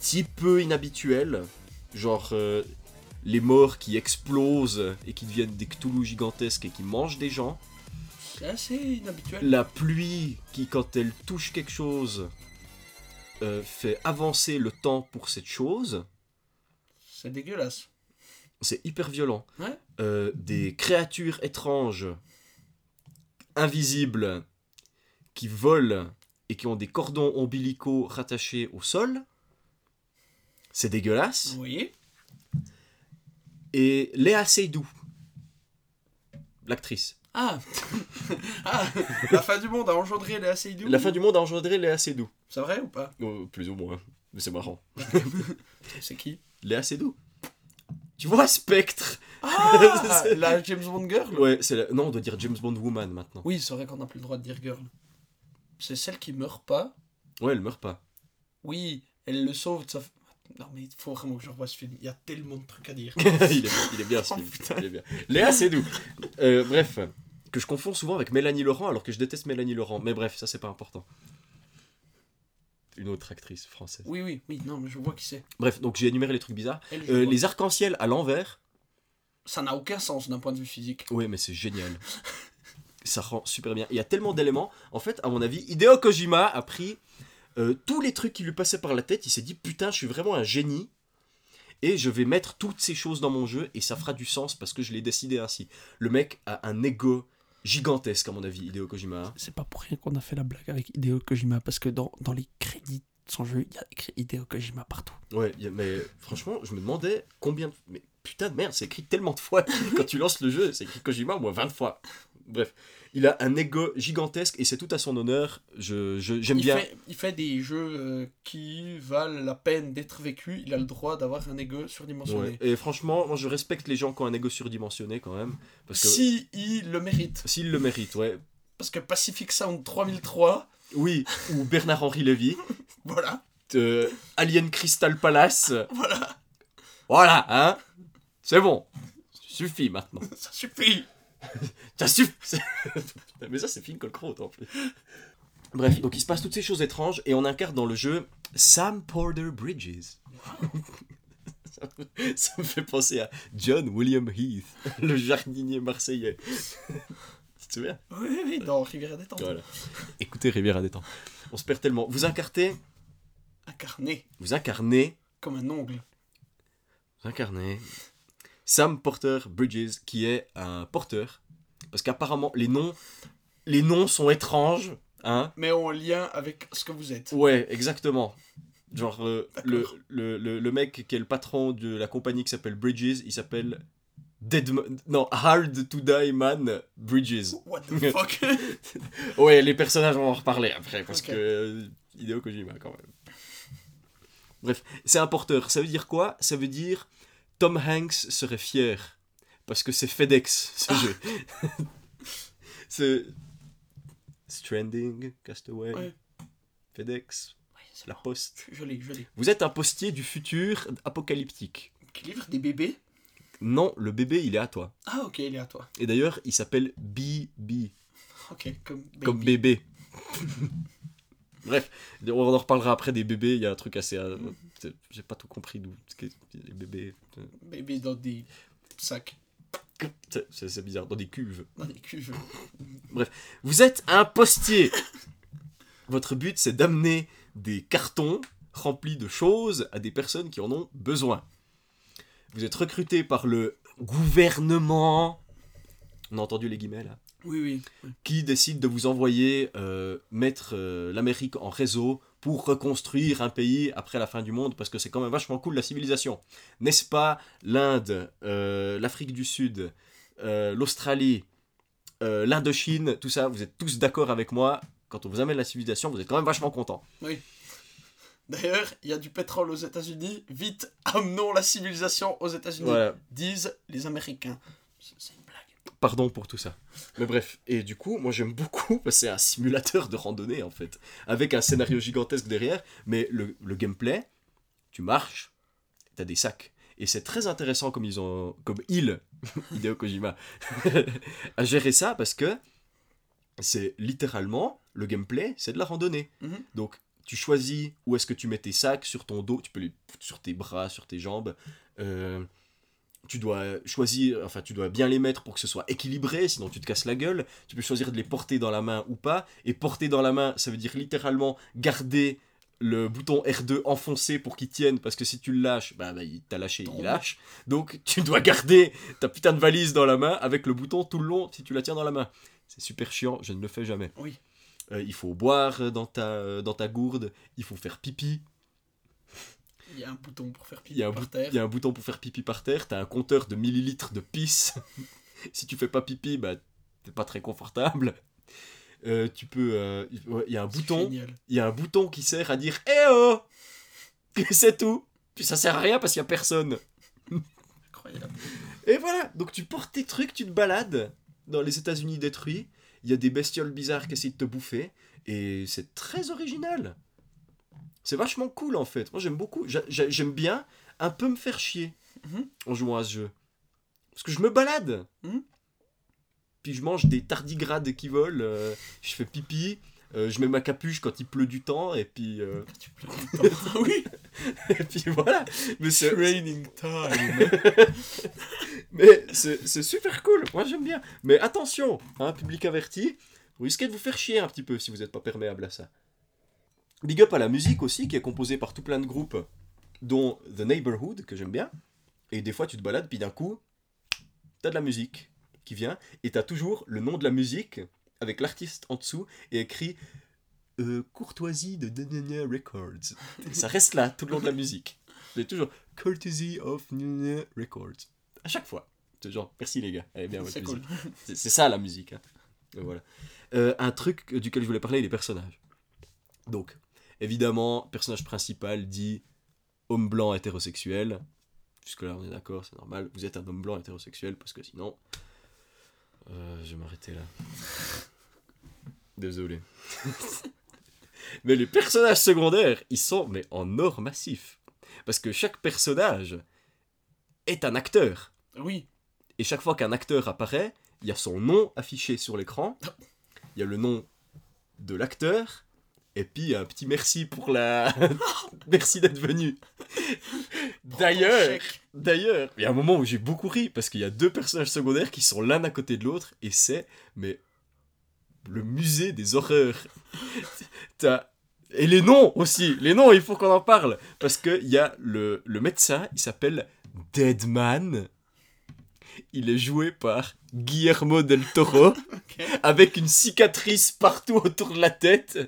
petit peu inhabituels, genre euh, les morts qui explosent et qui deviennent des Cthulhu gigantesques et qui mangent des gens.
C'est assez inhabituel.
La pluie qui, quand elle touche quelque chose, euh, fait avancer le temps pour cette chose.
C'est dégueulasse.
C'est hyper violent.
Ouais.
Euh, des créatures étranges, invisibles, qui volent et qui ont des cordons ombilicaux rattachés au sol. C'est dégueulasse.
Oui.
Et Léa Seydoux, l'actrice.
Ah. ah La fin du monde a engendré les Seydoux
La fin du monde a engendré Léa Seydoux.
C'est vrai ou pas?
Euh, plus ou moins. Mais c'est marrant.
C'est qui?
Léa Seydoux. Tu vois Spectre
Ah La James Bond girl?
Ouais, c'est la- non, on doit dire James Bond Woman maintenant.
Oui, c'est vrai qu'on n'a plus le droit de dire girl. C'est celle qui meurt pas.
Ouais, elle meurt pas.
Oui, elle le sauve de sa... Non mais il faut vraiment que je revoie ce film. Il y a tellement de trucs à dire.
il, est, il est bien ce
Oh,
film. Il est bien. Léa Seydoux. Euh, bref, que je confonds souvent avec Mélanie Laurent alors que je déteste Mélanie Laurent. Mais bref, ça c'est pas important. Une autre actrice française.
Oui, oui, oui, non mais je vois qui c'est.
Bref, donc j'ai énuméré les trucs bizarres.
Elle,
Euh, les arcs-en-ciel à l'envers.
Ça n'a aucun sens d'un point de vue physique.
Ouais, mais c'est génial. Ça rend super bien. Il y a tellement d'éléments. En fait, à mon avis, Hideo Kojima a pris euh, tous les trucs qui lui passaient par la tête. Il s'est dit putain, je suis vraiment un génie. Et je vais mettre toutes ces choses dans mon jeu et ça fera du sens parce que je l'ai décidé ainsi. Le mec a un ego gigantesque, à mon avis, Hideo Kojima. hein.
C'est pas pour rien qu'on a fait la blague avec Hideo Kojima, parce que dans, dans les crédits de son jeu, il y a écrit Hideo Kojima partout.
Ouais, mais franchement, je me demandais combien. de- Mais putain de merde, c'est écrit tellement de fois. Quand tu lances le jeu, c'est écrit Kojima au moins 20 fois. Bref, il a un ego gigantesque et c'est tout à son honneur. Je, je- j'aime
Il
bien.
fait, il fait des jeux euh, qui valent la peine d'être vécus. Il a le droit d'avoir un ego surdimensionné.
Ouais. Et franchement, moi je respecte les gens qui ont un ego surdimensionné quand même. Parce que
Si il le mérite.
s'ils le méritent, ouais.
Parce que Pacific Sound 3003,
Oui, ou Bernard-Henri Lévy,
voilà,
euh, Alien Crystal Palace.
voilà,
Voilà, hein C'est bon. Suffit maintenant.
ça suffit.
Ça suffit Mais ça, c'est Finn Colcroat en plus. Bref, donc il se passe toutes ces choses étranges et on incarne dans le jeu Sam Porter Bridges. ça, me, ça me fait penser à John William Heath, le jardinier marseillais. tu te souviens?
Oui, oui, dans Rivière des Temps.
Voilà. Écoutez Rivière à détente. On se perd tellement. Vous incarnez,
Incarné
vous incarnez,
comme un ongle.
vous incarnez Sam Porter Bridges qui est un porteur. Parce qu'apparemment, les noms, les noms sont étranges. Hein
Mais en lien avec ce que vous êtes.
Ouais, exactement. Genre, euh, le, le, le, le mec qui est le patron de la compagnie qui s'appelle Bridges, il s'appelle Dead Non, Hard to Die Man Bridges.
What the fuck?
Ouais, les personnages, on va en reparler après, parce
Ok.
que. euh, Hideo Kojima, quand même. Bref, c'est un porteur. Ça veut dire quoi? Ça veut dire Tom Hanks serait fier. Parce que c'est FedEx, ce jeu. c'est. Stranding, Castaway,
Ouais.
FedEx,
Ouais,
La
bon.
Poste.
Joli, joli.
Vous êtes un postier du futur apocalyptique.
Qui livre des bébés?
Non, le bébé, il est à toi.
Ah, ok, il est à toi.
Et d'ailleurs, il s'appelle BB,
Ok, comme baby.
comme bébé. Bref, on en reparlera après des bébés. Il y a un truc assez. euh, c'est- J'ai pas tout compris d'où. Les bébés. euh,
Bébé dans des sacs,
c'est- bizarre, dans des cuves.
dans des cuves.
Vous êtes un postier. Votre but, c'est d'amener des cartons remplis de choses à des personnes qui en ont besoin. Vous êtes recruté par le gouvernement. On a entendu les guillemets là
Oui, oui. oui.
qui décide de vous envoyer euh, mettre euh, l'Amérique en réseau pour reconstruire un pays après la fin du monde, parce que c'est quand même vachement cool la civilisation. N'est-ce pas l'Inde, euh, l'Afrique du Sud, l'Australie, l'Indochine, tout ça, vous êtes tous d'accord avec moi, quand on vous amène la civilisation, vous êtes quand même vachement contents.
D'ailleurs, il y a du pétrole aux États-Unis. Vite, amenons la civilisation aux États-Unis.
Voilà,
Disent les Américains. C'est.
Pardon pour tout ça. Mais bref, et du coup, moi j'aime beaucoup, parce que c'est un simulateur de randonnée en fait, avec un scénario gigantesque derrière, mais le, le gameplay, tu marches, t'as des sacs. Et c'est très intéressant comme ils ont, comme il, Hideo Kojima, a géré ça parce que c'est littéralement le gameplay, c'est de la randonnée.
Mhm.
Donc tu choisis où est-ce que tu mets tes sacs sur ton dos, tu peux les sur tes bras, sur tes jambes. Euh, tu dois choisir, enfin tu dois bien les mettre pour que ce soit équilibré, sinon tu te casses la gueule. Tu peux choisir de les porter dans la main ou pas. Et porter dans la main, ça veut dire littéralement garder le bouton R2 enfoncé pour qu'il tienne, parce que si tu le lâches, bah, bah, il t'a lâché, il lâche. Donc tu dois garder ta putain de valise dans la main avec le bouton tout le long si tu la tiens dans la main. C'est super chiant, je ne le fais jamais.
Oui.
Euh, il faut boire dans ta, dans ta gourde, il faut faire pipi,
Il y a un bouton pour faire pipi par terre.
il y a un bouton pour faire pipi par terre, t'as un compteur de millilitres de pisse. si tu fais pas pipi, bah t'es pas très confortable. Euh, tu peux. euh, ouais, Il y a un bouton. Il y a un bouton qui sert à dire Eh oh C'est tout. Puis ça sert à rien parce qu'il y a personne.
Incroyable.
Et voilà, donc tu portes tes trucs, tu te balades dans les États-Unis détruits. Il y a des bestioles bizarres qui essaient de te bouffer. Et c'est très original. C'est vachement cool en fait. Moi j'aime beaucoup. J'a- j'a- J'aime bien un peu me faire chier
Mhm.
en jouant à ce jeu. Parce que je me balade.
Mhm.
Puis je mange des tardigrades qui volent. euh, je fais pipi. euh, je mets ma capuche quand il pleut du temps. Et puis, euh,
Tu tout le temps. Ah oui
et puis voilà. Mais c'est
Training time.
Mais c'est c'est super cool, moi j'aime bien. Mais attention, hein, public averti, vous risquez de vous faire chier un petit peu si vous n'êtes pas perméable à ça. Big up à la musique aussi, qui est composée par tout plein de groupes, dont The Neighborhood, que j'aime bien. Et des fois tu te balades, puis d'un coup, t'as de la musique qui vient, et t'as toujours le nom de la musique, avec l'artiste en dessous, et écrit euh, Courtoisie de Nanana Records. Et ça reste là tout le long de la musique. C'est toujours Courtesy of Nanana Records. À chaque fois. C'est genre, merci les gars, est bien votre
C'est cool.
Ça la musique. hein. Et voilà. Euh, un truc duquel je voulais parler, les personnages. Donc, évidemment, personnage principal dit homme blanc hétérosexuel. Jusque-là, on est d'accord, c'est normal. Vous êtes un homme blanc hétérosexuel parce que sinon. Euh, je vais m'arrêter là. Désolé. mais les personnages secondaires, ils sont mais en or massif. Parce que chaque personnage est un acteur.
Oui.
Et chaque fois qu'un acteur apparaît, il y a son nom affiché sur l'écran. Il y a le nom de l'acteur. Et puis un petit merci pour la. merci d'être venu. D'ailleurs, d'ailleurs, il y a un moment où j'ai beaucoup ri parce qu'il y a deux personnages secondaires qui sont l'un à côté de l'autre et c'est mais le musée des horreurs. T'as et les noms aussi, les noms, il faut qu'on en parle parce que il y a le, le médecin, il s'appelle Deadman. Il est joué par Guillermo del Toro avec une cicatrice partout autour de la tête,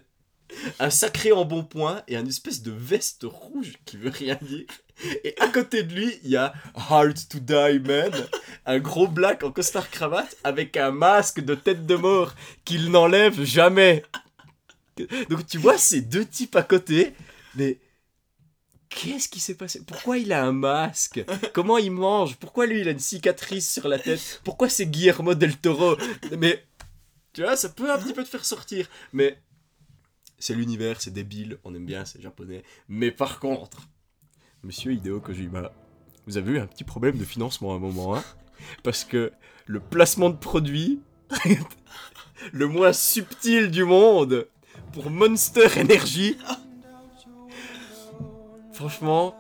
un sacré embonpoint et un espèce de veste rouge qui veut rien dire. Et à côté de lui, il y a Hard to Die Man, un gros black en costard cravate avec un masque de tête de mort qu'il n'enlève jamais. Donc tu vois ces deux types à côté, mais qu'est-ce qui s'est passé? Pourquoi il a un masque? Comment il mange? Pourquoi lui il a une cicatrice sur la tête? Pourquoi c'est Guillermo del Toro? Mais tu vois, ça peut un petit peu te faire sortir, mais c'est l'univers, c'est débile, on aime bien, c'est japonais. Mais par contre, Monsieur Hideo Kojima, vous avez eu un petit problème de financement à un moment, hein Parce que le placement de produit, le moins subtil du monde, pour Monster Energy, franchement,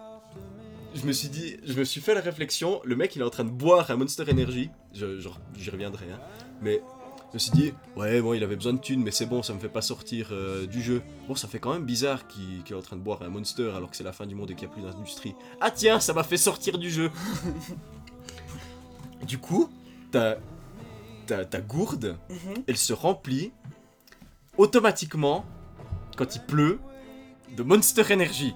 je me suis fait la réflexion, le mec il est en train de boire un Monster Energy, j'y reviendrai, hein, mais je me suis dit, ouais, bon, il avait besoin de thunes, mais c'est bon, ça me fait pas sortir euh, du jeu. Bon, ça fait quand même bizarre qu'il est en train de boire un Monster alors que c'est la fin du monde et qu'il n'y a plus d'industrie. Ah tiens, ça m'a fait sortir du jeu. du coup, ta, ta, ta gourde,
Mhm.
elle se remplit automatiquement quand il pleut de Monster Energy.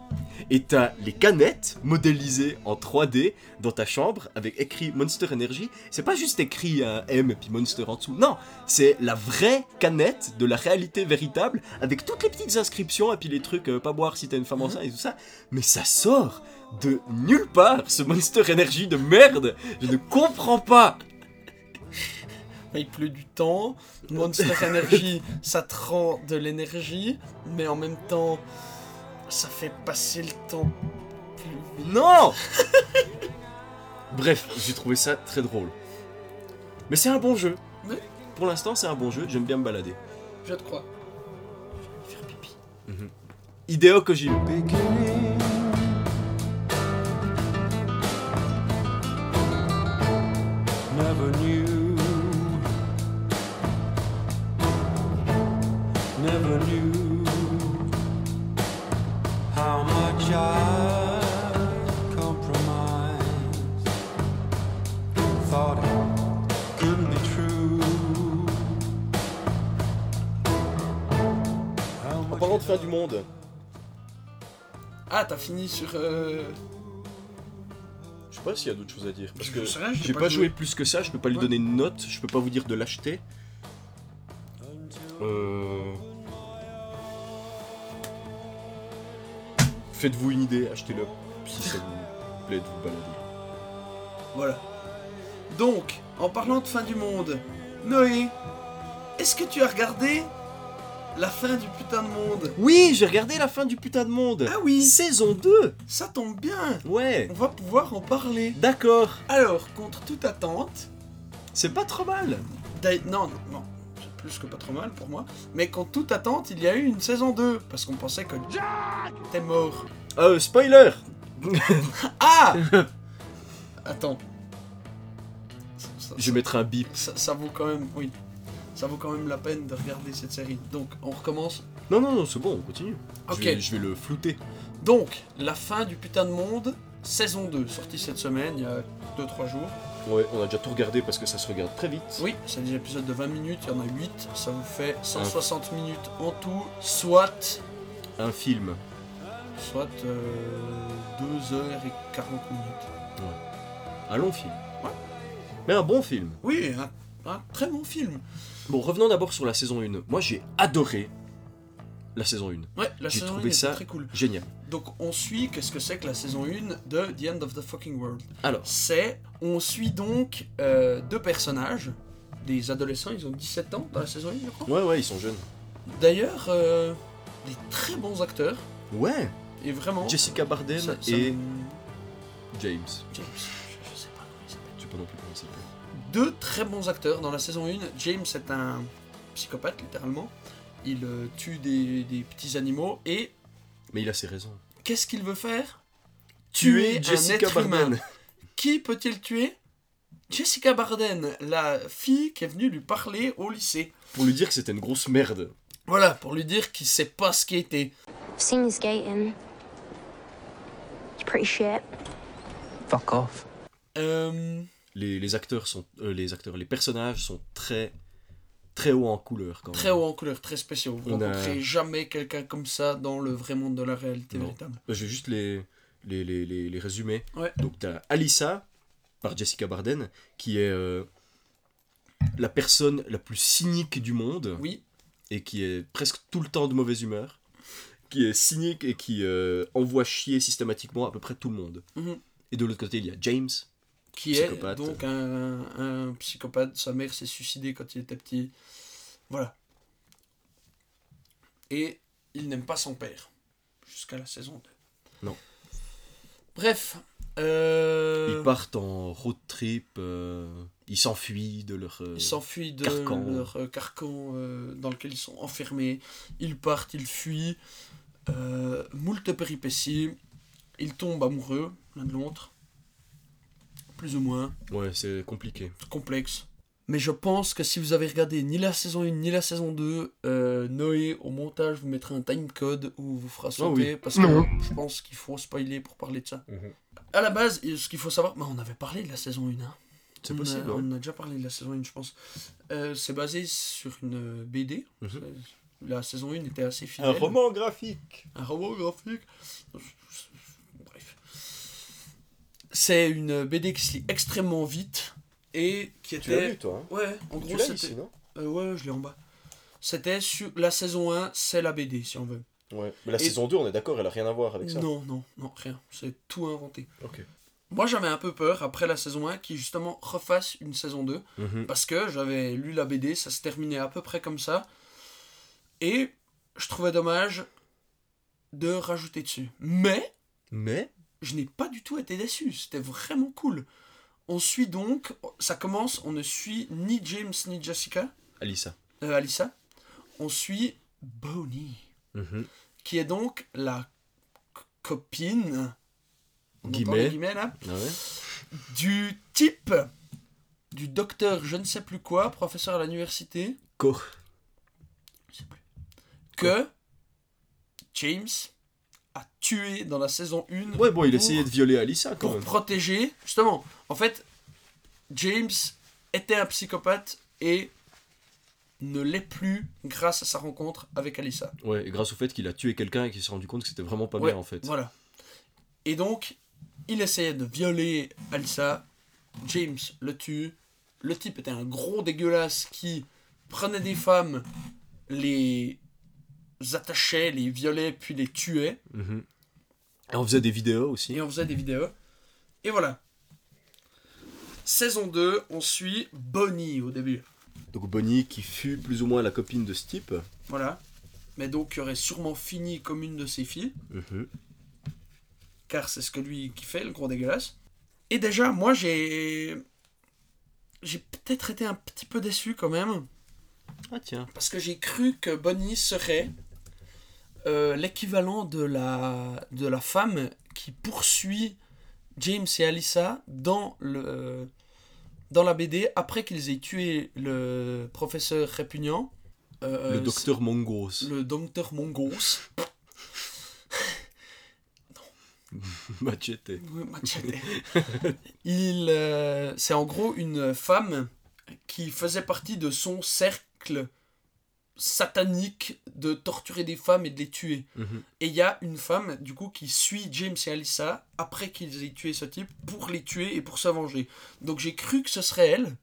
Et t'as les canettes modélisées en 3D dans ta chambre avec écrit Monster Energy. C'est pas juste écrit un M et puis Monster en dessous. Non, c'est la vraie canette de la réalité véritable avec toutes les petites inscriptions et puis les trucs euh, pas boire si t'es une femme enceinte et tout ça. Mais ça sort de nulle part ce Monster Energy de merde. Je ne comprends pas.
Il pleut du temps. Monster Energy, ça te rend de l'énergie, mais en même temps, ça fait passer le temps plus vite.
Non Bref, j'ai trouvé ça très drôle. Mais c'est un bon jeu. Pour l'instant, c'est un bon jeu. J'aime bien me balader.
Je te crois.
Faire pipi. Hideo Kojima.
beginning. never knew. Never knew
fin du monde,
Ah, t'as fini sur. euh,
je sais pas s'il y a d'autres choses à dire. Parce
Je
que
sais rien, j'ai
j'ai
pas
pas,
joué.
joué plus que ça, je peux pas lui
Ouais.
donner une note, je peux pas vous dire de l'acheter. Euh... Faites-vous une idée, achetez-le. Si ça vous plaît de vous balader.
Voilà. Donc, en parlant de fin du monde, Noé, est-ce que tu as regardé la fin du putain de monde
Oui, j'ai regardé la fin du putain de monde.
Ah oui,
Saison 2
ça tombe bien.
Ouais.
On va pouvoir en parler.
D'accord.
Alors, contre toute attente,
C'est pas trop mal.
non, non, non, c'est plus que pas trop mal pour moi, mais contre toute attente, il y a eu une saison 2, parce qu'on pensait que Jack était mort.
Euh, spoiler
Ah Attends. Ça- ça-
Je mettrai un bip.
ça, ça vaut quand même, oui, ça vaut quand même la peine de regarder cette série. Donc, on recommence.
Non, non, non, c'est bon, on continue.
Ok.
Je vais, je vais le flouter.
Donc, la fin du putain de monde, saison 2, sortie cette semaine, il y a 2-3 jours.
Ouais, on a déjà tout regardé parce que ça se regarde très vite.
Oui, c'est des épisodes de 20 minutes, il y en a 8, ça vous fait 160 minutes en tout, soit,
Un film.
soit 2 heures et 40 minutes.
Un long film.
Ouais.
Mais un bon film.
Oui, un, un très bon film.
Bon, revenons d'abord sur la saison 1. Moi, j'ai adoré la saison 1.
Ouais, la
J'ai
saison 1
trouvé
était
ça
très cool.
Génial.
Donc, on suit, qu'est-ce que c'est que la saison 1 de The End of the Fucking World?
Alors,
C'est, on suit donc euh, deux personnages, des adolescents, ils ont 17 ans dans la saison 1, je crois.
ouais, ouais, ils sont jeunes.
D'ailleurs, euh, des très bons acteurs,
Ouais.
et vraiment...
Jessica Bardem
ça- ça
et
me-
James.
James, je, je sais pas comment il s'appelle.
Je sais pas non plus.
Deux très bons acteurs dans la saison 1. James est un psychopathe, littéralement. Il euh, tue des, des petits animaux, et
Mais il a ses raisons.
qu'est-ce qu'il veut faire?
Tuer Jessica
être humain.
Bardem.
Qui peut-il tuer? Jessica Barden, la fille qui est venue lui parler au lycée.
Pour lui dire que c'était une grosse merde.
Voilà, pour lui dire qu'il sait pas skater.
I've seen you skating. It's pretty shit.
Fuck off.
Euh,
Les, les acteurs sont. euh, les acteurs, les personnages sont très. très haut en couleur quand même.
très haut en couleur, très spéciaux. Vous
a-
rencontrez jamais quelqu'un comme ça dans le vrai monde de la réalité
Non.
véritable.
Je vais juste les, les, les, les, les résumer.
Ouais.
Donc, tu as Alissa, par Jessica Barden, qui est euh, la personne la plus cynique du monde
Oui,
et qui est presque tout le temps de mauvaise humeur, qui est cynique et qui euh, envoie chier systématiquement à peu près tout le monde.
Mhm.
Et de l'autre côté, il y a James.
Qui
Psychopathe.
est donc un, un psychopathe. Sa mère s'est suicidée quand il était petit. Voilà. Et il n'aime pas son père. Jusqu'à la saison 2.
Non.
Bref. euh,
Ils partent en road trip, euh, ils s'enfuient de leur. euh,
Ils s'enfuient de
carcan.
leur euh, carcan euh, dans lequel ils sont enfermés. Ils partent, ils fuient. Moult péripéties. Ils tombent amoureux l'un de l'autre. Plus ou moins.
Ouais, c'est compliqué.
complexe. Mais je pense que si vous avez regardé ni la saison 1 ni la saison 2, euh, Noé au montage vous mettra un timecode où vous fera sauter
Ah oui.
parce que je pense qu'il faut spoiler pour parler de ça.
Mhm.
À la base, ce qu'il faut savoir, bah, on avait parlé de la saison 1. Hein.
C'est
On a-
possible.
On, a déjà parlé de la saison 1, je pense. Euh, c'est basé sur une BD.
Mhm.
La saison 1 était assez
Un
fidèle.
roman graphique.
Un roman graphique. C'est une BD qui se lit extrêmement vite et qui
Tu l'as
était.
lu, toi hein
Ouais, en gros, c'était.
ici, non
Euh, ouais, je l'ai en bas. C'était sur la saison 1, c'est la BD si on veut.
Ouais. Mais la
Et-
saison 2, on est d'accord, elle a rien à voir avec ça.
Non, non, non, rien. C'est tout inventé.
Ok.
Moi, j'avais un peu peur après la saison 1 qui justement refasse une saison 2
Mhm.
parce que j'avais lu la BD, ça se terminait à peu près comme ça. Et je trouvais dommage de rajouter dessus. Mais
Mais.
Je n'ai pas du tout été déçu. C'était vraiment cool. On suit donc, ça commence, on ne suit ni James ni Jessica,
Alissa.
euh, Alyssa. On suit Bonnie,
Mhm.
qui est donc la copine
Guillemets.
les guillemets, là,
Ah ouais
du type du docteur je ne sais plus quoi, professeur à l'université,
Koch.
je sais plus, que James tué dans la saison 1
Ouais, bon, il
pour-
essayait de violer Alissa quand
pour
même.
protéger. Justement, en fait, James était un psychopathe et ne l'est plus grâce à sa rencontre avec Alyssa.
Ouais, et grâce au fait qu'il a tué quelqu'un et qu'il s'est rendu compte que c'était vraiment pas
Ouais,
bien en fait.
Voilà. Et donc, il essayait de violer Alyssa. James le tue. Le type était un gros dégueulasse qui prenait des femmes, les attachait, les violait, puis les tuait.
Mhm. Et on faisait des vidéos aussi.
Et on faisait des vidéos. Et voilà. Saison 2, on suit Bonnie au début.
Donc Bonnie qui fut plus ou moins la copine de ce type.
Voilà. Mais donc, qui aurait sûrement fini comme une de ses filles.
Mhm.
car c'est ce que lui qui fait, le gros dégueulasse. Et déjà, moi, j'ai. J'ai peut-être été un petit peu déçu quand même,
Ah tiens.
parce que j'ai cru que Bonnie serait euh, l'équivalent de la, de la femme qui poursuit James et Alyssa dans, le, dans la BD après qu'ils aient tué le professeur répugnant. Euh,
le docteur Mongos.
Le docteur Mongos.
Machete.
Machete. Il, euh, c'est en gros une femme qui faisait partie de son cercle satanique de torturer des femmes et de les tuer.
Mhm.
Et il y a une femme, du coup, qui suit James et Alyssa après qu'ils aient tué ce type pour les tuer et pour se venger. Donc j'ai cru que ce serait elle.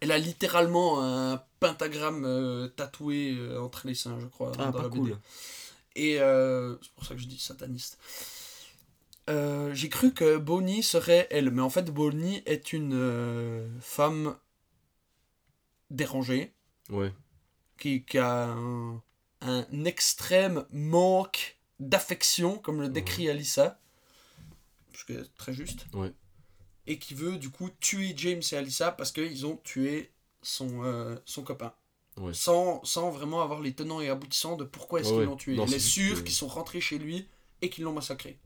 Elle a littéralement un pentagramme euh, tatoué euh, entre les seins, je crois.
Ah,
dans
pas
la BD.
cool.
Et euh, c'est pour ça que je dis sataniste. J'ai cru que Bonnie serait elle, mais en fait Bonnie est une femme dérangée
Ouais.
qui, qui a un, un extrême manque d'affection, comme le décrit Alyssa, ce qui est très juste,
Ouais.
et qui veut du coup tuer James et Alyssa parce qu'ils ont tué son, euh, son copain.
Ouais.
Sans, sans vraiment avoir les tenants et aboutissants de pourquoi est-ce
Ouais,
qu'ils
ouais.
l'ont tué. Il est sûr
que-
qu'ils sont rentrés chez lui et qu'ils l'ont massacré.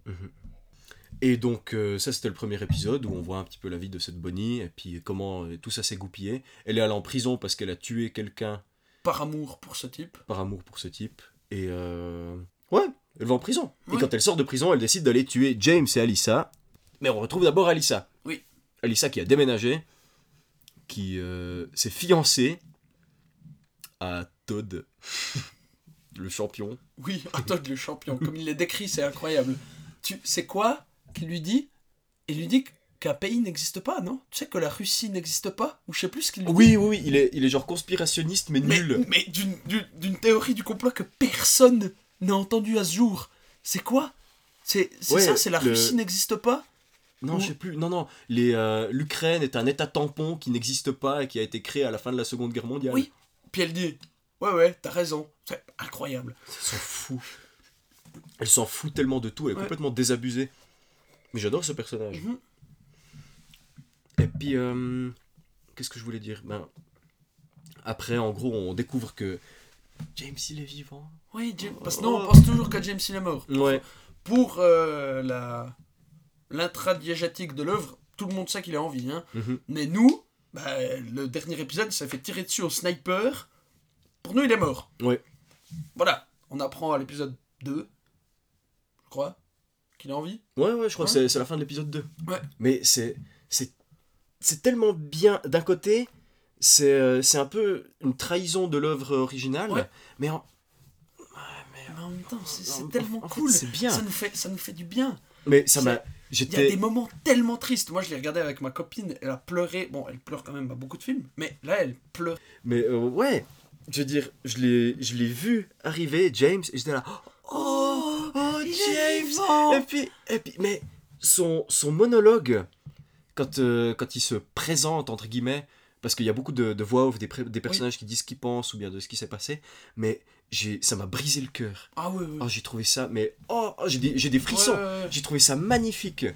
Et donc euh, ça c'était le premier épisode où on voit un petit peu la vie de cette Bonnie et puis comment euh, tout ça s'est goupillé. Elle est allée en prison parce qu'elle a tué quelqu'un
Par amour pour ce type.
par amour pour ce type. Et euh... ouais, elle va en prison. Et quand elle sort de prison, elle décide d'aller tuer James et Alyssa. Mais on retrouve d'abord Alyssa.
Oui.
Alyssa qui a déménagé, qui s'est fiancée à Todd, le champion.
Oui, Todd le champion. Comme il est décrit, c'est incroyable. Tu sais quoi qu'il lui dit Il lui dit qu'un pays n'existe pas, non? Tu sais que la Russie n'existe pas? Ou je sais plus ce qu'il lui dit.
Oui, oui, oui, il est, il est genre conspirationniste mais,
mais,
nul.
mais d'une- théorie du complot que personne n'a entendu à ce jour. C'est quoi? C'est
Ouais,
ça, c'est la
le-
Russie n'existe pas?
Non,
Ou-
je sais plus. Non, non. Euh, L'Ukraine est un état tampon qui n'existe pas et qui a été créé à la fin de la Seconde Guerre mondiale.
Oui. Puis elle dit Ouais, ouais, t'as raison. C'est incroyable.
Elle s'en fout. Elle s'en fout tellement de tout. Elle est
Ouais.
complètement désabusée. Mais j'adore ce personnage.
Mhm.
Et puis, euh, qu'est-ce que je voulais dire? Ben, Après, en gros, on découvre que James, il est vivant.
Oui, James. Parce que non, on
Oh.
pense toujours que James il est mort.
Ouais.
Pour euh, la l'intradiégétique de l'œuvre, tout le monde sait qu'il est en vie. Hein.
Mhm.
Mais nous, bah, le dernier épisode, s'est fait tirer dessus au sniper. Pour nous, il est mort.
Ouais.
Voilà. On apprend à l'épisode 2, je crois, qu'il est en vie.
Ouais, ouais, je crois
Ouais.
que c'est- la fin de l'épisode 2.
Ouais.
Mais c'est c'est c'est tellement bien. D'un côté, c'est euh, c'est un peu une trahison de l'œuvre originale,
Ouais.
mais en,
Mais en même temps, c'est c'est
En-
tellement
en
cool.
c'est bien.
Ça nous, fait, ça nous fait du bien.
mais ça m'a.
Il y a des moments tellement tristes. Moi, je l'ai regardé avec ma copine. Elle a pleuré. Bon, elle pleure quand même à beaucoup de films. Mais là, elle pleure.
Mais euh, ouais, je veux dire, je l'ai vu arriver, James, et j'étais là. Oh, James Et puis, et puis, mais son, son monologue, quand, euh, quand il se présente, entre guillemets, parce qu'il y a beaucoup de, de voix off, des, des personnages qui disent ce qu'ils pensent ou bien de ce qui s'est passé, mais ça m'a brisé le cœur.
Ah ouais, ouais.
Oh, j'ai trouvé ça, mais oh, oh, j'ai des, des frissons.
Ouais.
J'ai trouvé ça magnifique.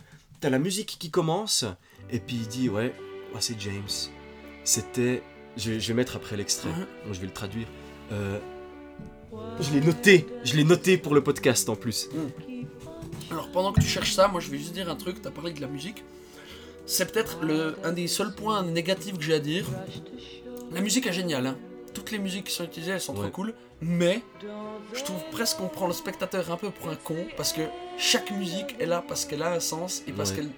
T'as la musique qui commence, et puis il dit Ouais, oh, c'est James. C'était. Je, vais- je vais mettre après l'extrait, donc je vais le traduire. Euh, je l'ai noté, je l'ai noté pour le podcast en plus.
Alors pendant que tu cherches ça, moi je vais juste dire un truc, t'as parlé de la musique. c'est peut-être le un des seuls points négatifs que j'ai à dire. La musique est géniale, hein. Toutes les musiques qui sont utilisées, elles sont
Ouais.
trop cool. Mais je trouve presque qu'on prend le spectateur un peu pour un con parce que chaque musique est là parce qu'elle a un sens et parce
Ouais.
qu'elle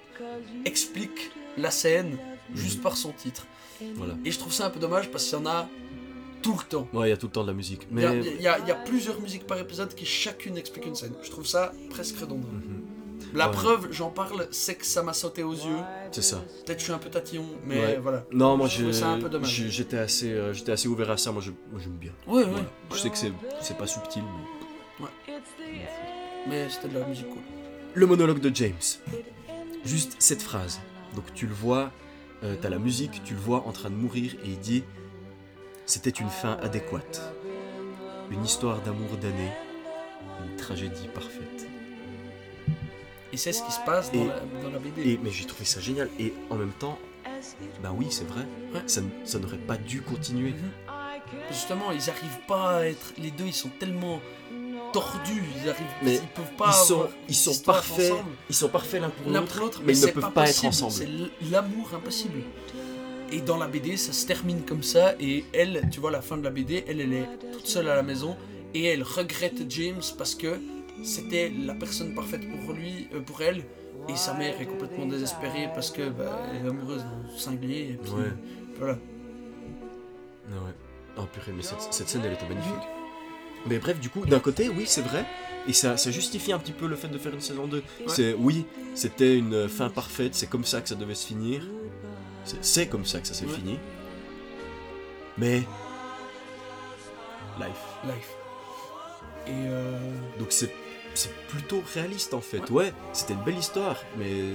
explique la scène juste par son titre.
Voilà.
Et je trouve ça un peu dommage parce qu'il y en a tout le temps.
Ouais, il y a tout le temps de la musique.
Il y a-
Mais.
il y, a- il y a plusieurs musiques par épisode qui chacune explique une scène. Je trouve ça presque redondant.
Mhm.
La
Ouais.
preuve, j'en parle, c'est que ça m'a sauté aux yeux.
C'est ça.
Peut-être que je suis un peu tatillon, mais
Ouais.
voilà.
Non, moi j'étais assez, euh, j'étais assez ouvert à ça. Moi, j'aime bien.
Ouais, ouais.
Voilà. Je sais que c'est, pas subtil, mais.
Mais c'était de la musique cool.
Le monologue de James. Juste cette phrase. Donc tu le vois, euh, t'as la musique, tu le vois en train de mourir et il dit C'était une fin adéquate. Une histoire d'amour damné. Une tragédie parfaite.
Et c'est ce qui se passe dans,
Et-
la, dans la BD.
Et, mais j'ai trouvé ça génial. Et en même temps, bah oui, c'est vrai.
Ouais.
Ça, ça n'aurait pas dû continuer.
Mhm. Justement, ils arrivent pas à être. Les deux, ils sont tellement tordus. Ils arrivent.
Mais
ils peuvent pas.
ils sont,
avoir
ils sont parfaits.
ensemble.
Ils sont parfaits l'un pour l'autre. mais ils ne peuvent pas être
possible,
ensemble.
C'est l'amour impossible. Et dans la BD, ça se termine comme ça. Et elle, tu vois, la fin de la BD, elle, elle est toute seule à la maison. Et elle regrette James parce que c'était la personne parfaite pour lui, euh, pour elle. Et sa mère est complètement désespérée parce que bah, elle est amoureuse d'un cinglé. Et puis,
Ouais.
voilà.
Ah ouais. Oh purée, mais cette, cette scène elle était magnifique. Mais bref, du coup, d'un côté, oui, c'est vrai. Et ça, ça justifie un petit peu le fait de faire une saison 2. C'est oui, c'était une fin parfaite, c'est comme ça que ça devait se finir. C'est- comme ça que ça s'est
Ouais.
fini. Mais. Life.
Life. Et euh,
Donc c'est c'est plutôt réaliste en fait.
Ouais.
Ouais, c'était une belle histoire, mais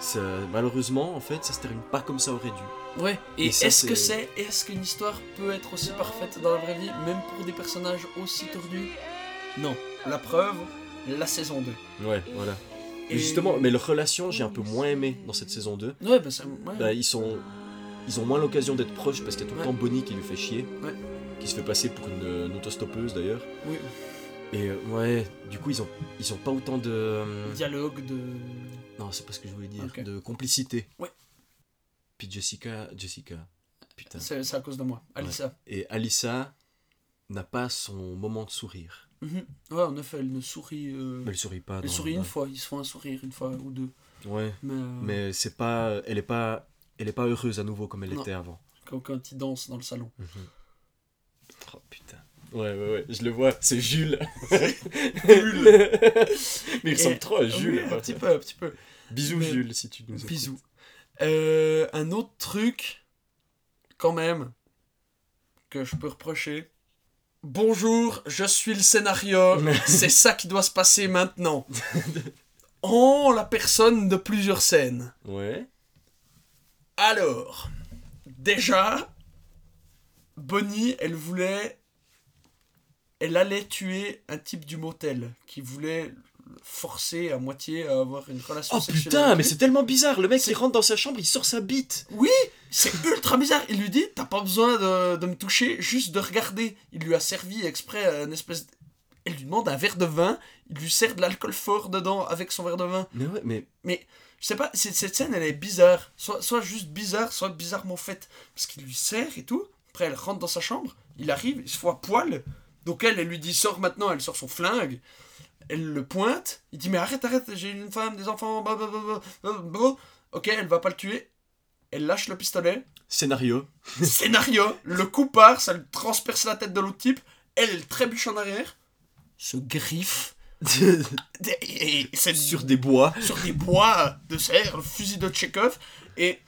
ça, malheureusement, en fait, ça se termine pas comme ça aurait dû.
Ouais, et,
Et
est-ce que
c'est-
c'est est-ce qu'une histoire peut être aussi parfaite dans la vraie vie, même pour des personnages aussi tordus? Non. La preuve, la saison 2.
Ouais, voilà.
Et
justement, mais leur relation, j'ai un peu moins aimé dans cette saison 2.
Ouais, bah ça. ouais.
Bah, ils sont ils ont moins l'occasion d'être proches parce qu'il y a tout le
Ouais.
temps Bonnie qui lui fait chier
Ouais.
qui se fait passer pour une, une autostoppeuse d'ailleurs
Oui.
et euh, ouais du coup ils ont ils ont pas autant de euh,
Dialogue de.
non c'est pas ce que je voulais dire de complicité
Ouais.
puis Jessica Jessica putain
C'est c'est à cause de moi. Alissa.
et Alissa n'a pas son moment de sourire
Mhm. Ouais, en effet, elle ne sourit. euh,
elle sourit pas
Elle sourit une
ouais.
fois, ils se font un sourire une fois ou deux.
ouais
Mais, euh,
mais c'est pas elle est pas elle est pas heureuse à nouveau comme elle
Non.
était avant
quand, quand ils dansent dans le salon.
oh putain Ouais, ouais, ouais, je le vois, c'est Jules.
Jules.
Mais il ressemble
Et-
trop à Jules.
Oui, un petit peu, un petit peu.
Bisous,
Mais-
Jules, si tu nous écoutes.
Bisous. Euh, un autre truc, quand même, que je peux reprocher. Bonjour, je suis le scénario. C'est ça qui doit se passer maintenant. En la personne de plusieurs scènes.
Ouais.
Alors, déjà, Bonnie, elle voulait. Elle allait tuer un type du motel qui voulait le forcer à moitié à avoir une relation
Oh
sexuelle.
putain,
avec
mais c'est tellement bizarre. Le mec, il rentre dans sa chambre, il sort sa bite.
Oui, c'est ultra bizarre. Il lui dit T'as pas besoin de, de me toucher, juste de regarder. Il lui a servi exprès une espèce. de- Elle lui demande un verre de vin, il lui sert de l'alcool fort dedans avec son verre de vin.
Mais ouais, mais
Mais je sais pas, cette scène elle est bizarre. Soit, soit juste bizarre, soit bizarrement faite. Parce qu'il lui sert et tout. Après elle rentre dans sa chambre, il arrive, il se à poil. Donc elle, elle lui dit Sors maintenant, elle sort son flingue. Elle le pointe, il dit Mais arrête, arrête, j'ai une femme, des enfants, blablabla. Ok, elle va pas le tuer. Elle lâche le pistolet.
scénario.
Scénario, le coup part, ça lui transperce la tête de l'autre type. Elle, trébuche en arrière, se griffe. Et,
Sur des bois.
sur des bois de serre, le fusil de Tchekhov, et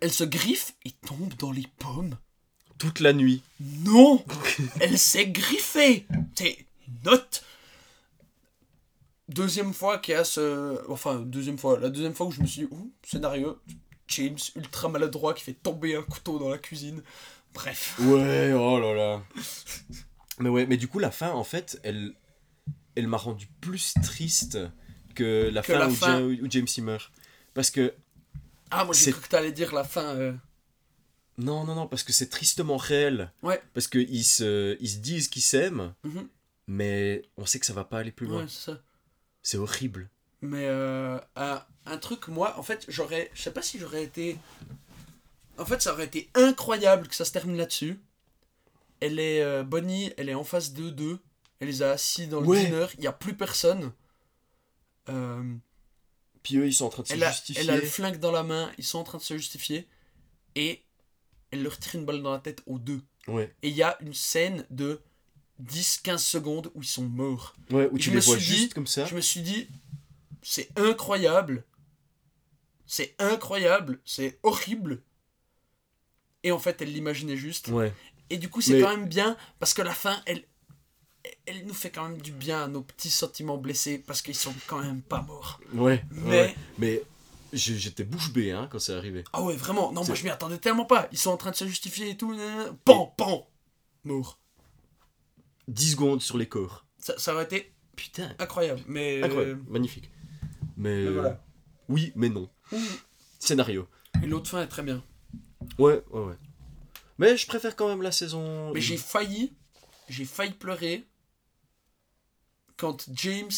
elle se griffe et tombe dans les pommes.
Toute la nuit.
Non Elle s'est griffée C'est note Deuxième fois qu'il y a ce... Enfin, deuxième fois. La deuxième fois où je me suis dit, ouh, scénario, James ultra maladroit qui fait tomber un couteau dans la cuisine. Bref.
Ouais, oh là là. mais ouais, mais du coup, la fin, en fait, elle, elle m'a rendu plus triste que la
Que
fin,
la
où,
fin.
Où James y meurt. Parce que
Ah, moi j'ai cru que t'allais dire la fin. euh,
Non, non, non, parce que c'est tristement réel.
Ouais.
Parce qu'ils se, ils se disent qu'ils s'aiment,
Mhm.
mais on sait que ça va pas aller plus loin.
Ouais, c'est ça.
C'est horrible.
Mais euh, un, un truc, moi, en fait, j'aurais. Je sais pas si j'aurais été. En fait, ça aurait été incroyable que ça se termine là-dessus. Elle est. euh, Bonnie, elle est en face d'eux deux. Elle les a assis dans le
Ouais.
dîner. Il n'y a plus personne. Euh,
Puis eux, ils sont en train de se
elle, a,
justifier.
elle a le flingue dans la main. Ils sont en train de se justifier. Et elle leur tire une balle dans la tête aux deux.
Ouais.
Et il y a une scène de 10-15 secondes où ils sont morts.
Ouais, où
Et
tu
je
les
me
vois
suis
juste
dit-
comme ça.
Je me suis dit, c'est incroyable. C'est incroyable. C'est horrible. Et en fait, elle l'imaginait juste.
Ouais.
Et du coup, c'est
Mais-
quand même bien parce que la fin, elle, elle nous fait quand même du bien à nos petits sentiments blessés parce qu'ils sont quand même pas morts.
Ouais.
Mais-
ouais. Mais j'étais bouche bée hein, quand c'est arrivé.
Ah ouais, vraiment. Non, moi je m'y attendais tellement pas. Ils sont en train de se justifier et tout. Pan, pan. Mort.
10 secondes sur les corps.
Ça, ça aurait été
Putain.
incroyable. Mais.
Incroyable. Magnifique. Mais.
mais voilà.
euh, Oui, mais non. Scénario.
Et l'autre fin est très bien.
Ouais, ouais, ouais. Mais je préfère quand même la saison.
Mais j'ai failli, j'ai failli pleurer quand James,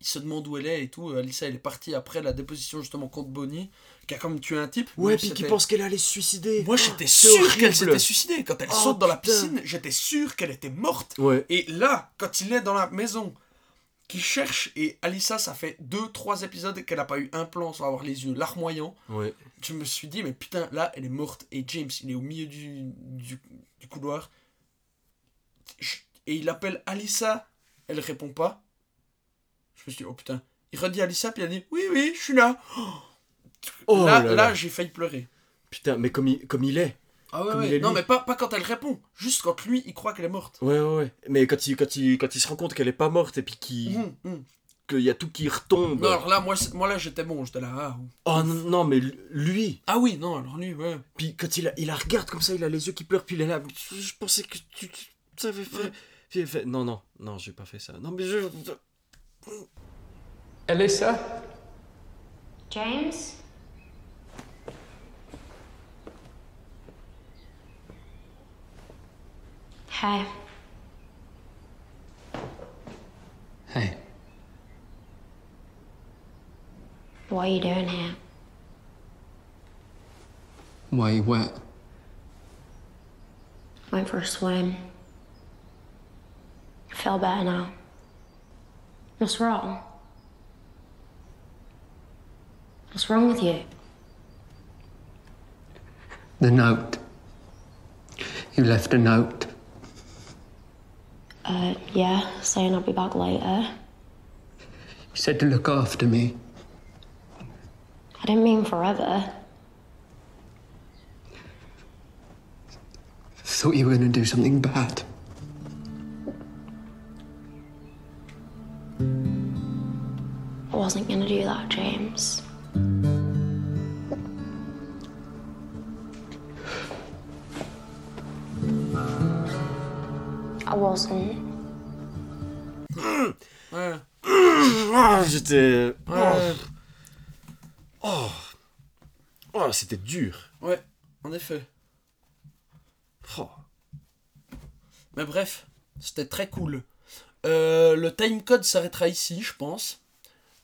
il se demande où elle est et tout. Alissa, elle est partie après la déposition justement contre Bonnie, qui a quand même tué un type.
Ouais, puis qui pense qu'elle allait se suicider.
Moi, j'étais
C'est
sûr qu'elle s'était suicidée. Quand elle
Oh,
saute dans la piscine, j'étais sûr qu'elle était morte.
Ouais.
Et là, quand il est dans la maison, qu'il cherche, et Alissa, ça fait deux, trois épisodes qu'elle n'a pas eu un plan sans avoir les yeux larmoyants.
Ouais.
je me suis dit, mais putain, là, elle est morte. Et James, il est au milieu du, du, du couloir. Et il appelle Alissa. Elle répond pas. Je me suis dit, oh putain. Il redit Alissa, puis elle dit, oui, oui, je suis là.
Oh
là,
là
là,
là.
j'ai failli pleurer.
Putain, mais comme il, comme il est.
Ah ouais,
Comme
ouais.
il est
Non, mais pas, pas quand elle répond. Juste quand lui, il croit qu'elle est morte.
Ouais, ouais, ouais. Mais quand il, quand il, quand il se rend compte qu'elle est pas morte et puis qu'il
Hum, hum.
qu'il y a tout qui retombe.
Non, alors là, moi, moi là, j'étais bon. J'étais là. Ah,
Oh non, non, mais lui.
Ah oui, non, alors lui, ouais.
Puis quand il, a- il la regarde comme ça, il a les yeux qui pleurent, puis il est là. Je, pensais que tu, tu savais faire. Puis il fait Non, non, non, j'ai pas fait ça. Non, mais je. je-
Alyssa?
James? Hey,
Hey,
what are you doing here?
why are you wet?
Went for a swim. I feel better now. What's wrong? What's wrong with you?
The note. You left a note.
Uh, yeah, saying I'll be back later.
You said to look after me.
I didn't mean forever.
Thought you were going to do something bad.
I wasn't gonna do that, James.
Ouais.
Ah, J'étais.
Ouais.
Oh. Oh, c'était dur.
Ouais, en effet.
Oh.
Mais bref, c'était très cool. Euh, le timecode s'arrêtera ici, je pense.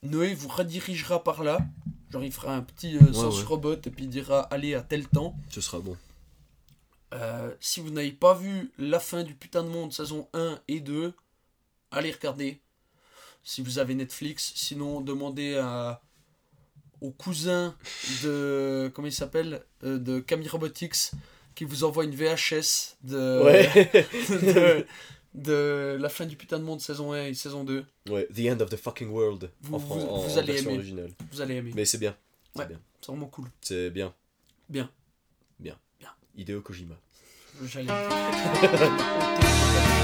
Noé vous redirigera par là. Genre, il fera un petit euh, sens
ouais.
robot et puis il dira allez à tel temps.
Ce sera bon.
Euh, si vous n'avez pas vu la fin du putain de monde saison 1 et 2, allez regarder. Si vous avez Netflix, sinon demandez à au cousin de comment il s'appelle Euh, de Camille Robotics qui vous envoie une VHS de,
Ouais.
de de la fin du putain de monde saison 1 et saison 2.
ouais. The end of the fucking world.
Vous-
en,
vous-
en-
vous
en
allez aimer.
originale.
Vous allez aimer.
Mais c'est bien. C'est
Ouais.
bien.
C'est vraiment cool.
C'est bien.
Bien.
Bien.
Bien.
Hideo Kojima.
J'allais.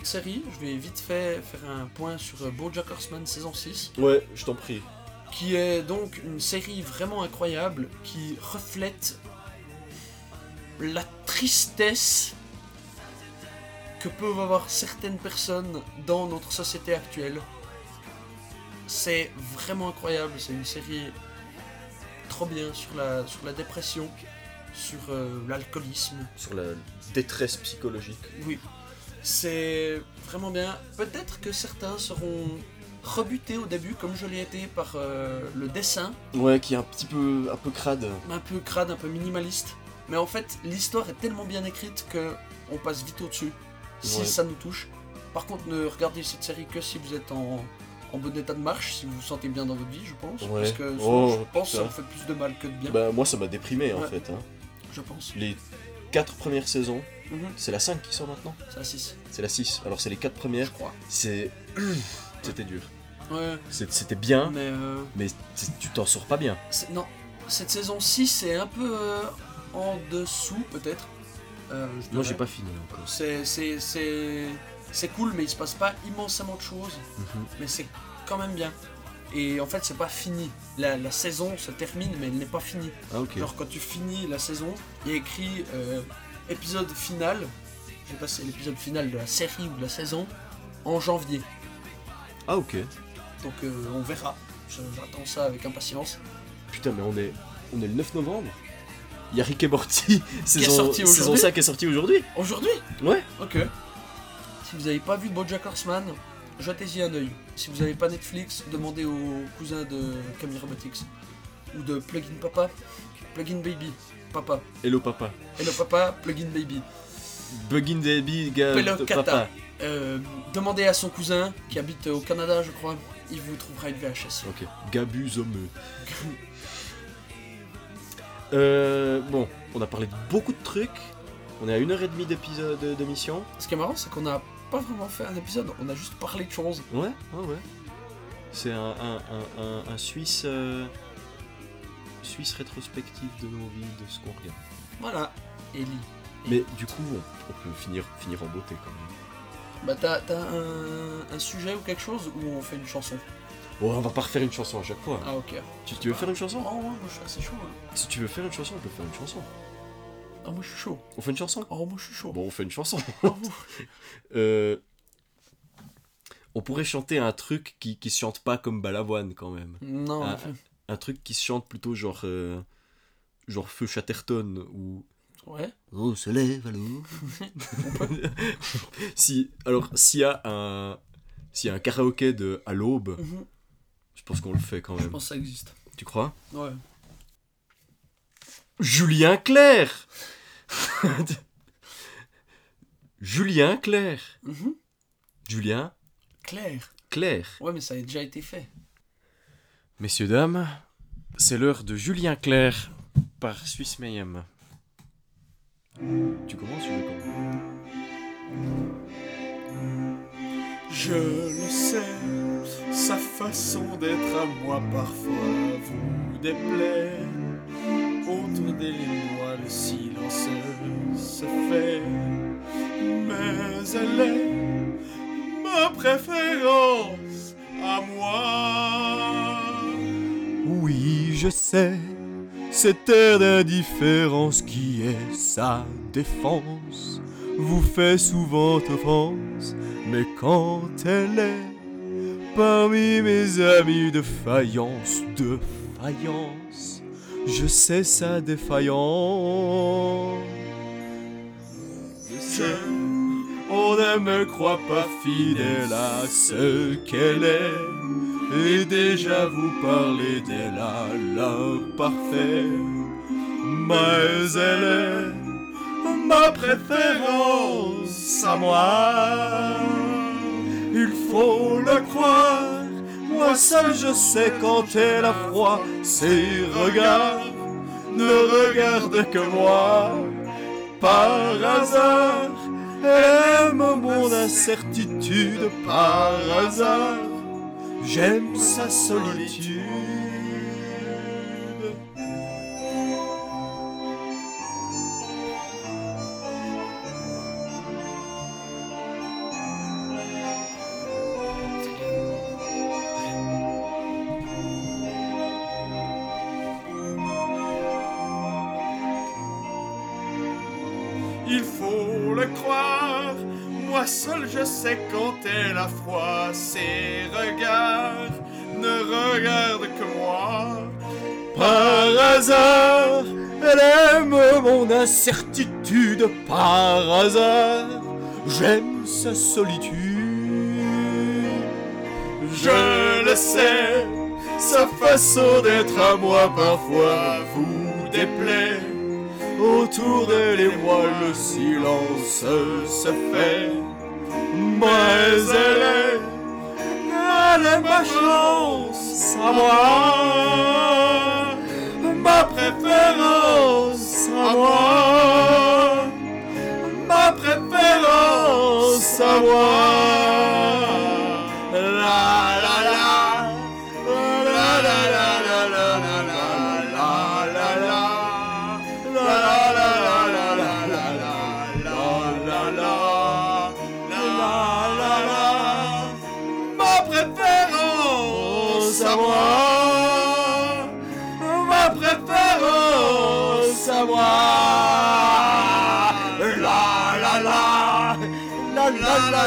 de série. Je vais vite fait faire un point sur euh, BoJack Horseman saison 6,
Ouais, je t'en prie.
qui est donc une série vraiment incroyable qui reflète la tristesse que peuvent avoir certaines personnes dans notre société actuelle. C'est vraiment incroyable. C'est une série trop bien sur la, sur la dépression, sur euh, l'alcoolisme,
Sur la détresse psychologique.
oui, c'est vraiment bien. Peut-être que certains seront rebutés au début, comme je l'ai été par euh, le dessin,
Ouais, qui est un petit peu, un peu crade.
un peu crade, un peu minimaliste. Mais en fait, l'histoire est tellement bien écrite que on passe vite au-dessus, si
Ouais.
ça nous touche. Par contre, ne regardez cette série que si vous êtes en, en bon état de marche, si vous vous sentez bien dans votre vie, je pense.
Ouais.
Parce que
Oh,
je pense que ça vous fait plus de mal que de bien,
Bah, moi, ça m'a déprimé en fait. hein.
je pense.
Les quatre premières saisons,
Mhm.
c'est la 5 qui sort maintenant
C'est à 6,
C'est la 6. Alors, c'est les quatre
je
premières.
crois.
C'est. C'était dur.
Ouais,
C'était bien,
mais... euh,
mais tu t'en sors pas bien.
C'est- Non, cette saison 6 est un peu euh, en dessous peut-être. Euh, je
Moi, j'ai pas fini encore.
C'est, c'est, c'est, c'est cool, mais il se passe pas immensément de choses.
Mhm.
Mais c'est quand même bien. Et en fait, c'est pas fini. La, la saison se termine, mais elle n'est pas finie.
Ah, ok.
Genre, quand tu finis la saison, il y a écrit euh, épisode final. Je sais pas si c'est l'épisode final de la série ou de la saison en janvier.
Ah, ok.
Donc, euh, on verra. J'attends ça avec impatience.
Putain, mais on est, on est le 9 novembre. Il y a Rick et Morty, saison, saison
aujourd'hui
5 est sorti aujourd'hui.
Aujourd'hui?
Ouais.
Ok. Si vous n'avez pas vu BoJack Horseman, jetez-y un œil. Si vous n'avez pas Netflix, demandez au cousin de Camille Robotics ou de Plugin Papa, Plugin Baby, Papa.
Hello papa.
Hello Papa, Plugin Baby.
Buggin Baby, gars. Papa.
Euh, demandez à son cousin qui habite au Canada, je crois. Il vous trouvera une VHS.
Ok. Gabu Zomeux. euh, bon, on a parlé de beaucoup de trucs. On est à une heure et demie d'épisode d'émission.
Ce qui est marrant, c'est qu'on n'a pas vraiment fait un épisode, on a juste parlé de choses.
Ouais, ouais, ouais. C'est un, un, un, un, un Suisse. euh, Suisse rétrospective de nos vies, de ce qu'on regarde.
Voilà. Ellie.
Mais du coup, on, on peut finir, finir en beauté quand même.
Bah t'as t'as un, un sujet ou quelque chose ou on fait une chanson?
Oh, on va pas refaire une chanson à chaque fois.
Ah ok.
Tu, tu veux faire une chanson?
Oh ouais, moi je suis assez chaud. hein.
Si tu veux faire une chanson, on peut faire une chanson.
Ah moi je suis chaud.
On fait une chanson?
Oh moi je suis chaud.
Bon, on fait une chanson.
Oh,
Euh, on pourrait chanter un truc qui, qui se chante pas comme Balavoine quand même.
Non, en.
Un truc qui se chante plutôt genre. euh, genre Feu Chatterton ou.
Ouais.
Oh, se lève alors. si, alors, s'il y a un. S'il y a un karaoké de à l'aube,
Mhm.
je pense qu'on le fait quand
Je
même.
pense que ça existe.
Tu crois?
Ouais.
Julien Clerc Julien Clerc
Mhm.
Julien
Claire.
Clerc
Ouais mais ça a déjà été fait.
Messieurs, dames, c'est l'heure de Julien Clerc par Suisse Mayhem. Tu commences, je commence.
Je le sais, sa façon d'être à moi parfois vous déplaît. Autour des mois, le silence se fait. Mais elle est ma préférence à moi.
Je sais, cette air d'indifférence qui est sa défense vous fait souvent offense, mais quand elle est parmi mes amis de faïence, de faïence, je sais sa défaillance. Je sais, on ne me croit pas fidèle à ce qu'elle est, et déjà vous parlez d'elle à l'imparfait, mais elle est ma préférence à moi. Il faut le croire, moi seul je sais quand elle a froid, ses regards ne regardent que moi. Par hasard, elle aime mon incertitude, par hasard, J'aime sa solitude.
Il faut le croire moi seul je sais quand elle a froid, ses regards ne regardent que moi.
Par hasard, elle aime mon incertitude. Par hasard, j'aime sa solitude.
Je le sais, sa façon d'être à moi parfois vous déplaît.
Autour et moi, le silence se fait. Mais elle est, elle est ma chance à moi. Ma préférence à moi. Ma préférence à moi. La.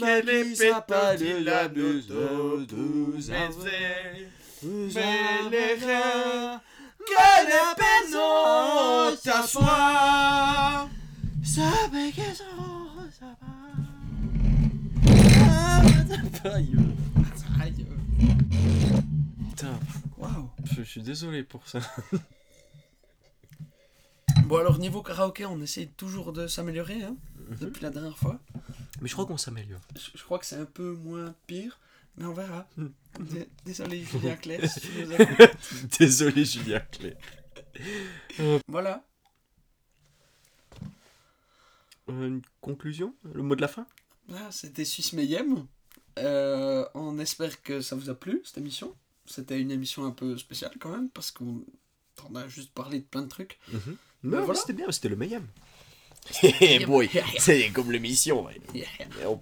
N'oublie pas de la blouse Vous allez que les pénaux t'assoient.
Ça bégaye, ça va. Putain,
waouh.
Je suis désolé pour ça.
Bon alors niveau karaoké, on essaye toujours de s'améliorer hein, mhm. depuis la dernière fois.
Mais je crois qu'on s'améliore.
Je, je crois que c'est un peu moins pire, mais on verra. D- Désolé Julien si écoutes.
Désolé Julien Clé.
Voilà.
Euh, une conclusion? Le mot de la fin?
Voilà, c'était Suisse Mayhem. Euh, on espère que ça vous a plu cette émission. C'était une émission un peu spéciale quand même parce qu'on on a juste parlé de plein de trucs.
Non, mais
voilà.
c'était bien, c'était le meilleur. boy, c'est comme l'émission. ouais.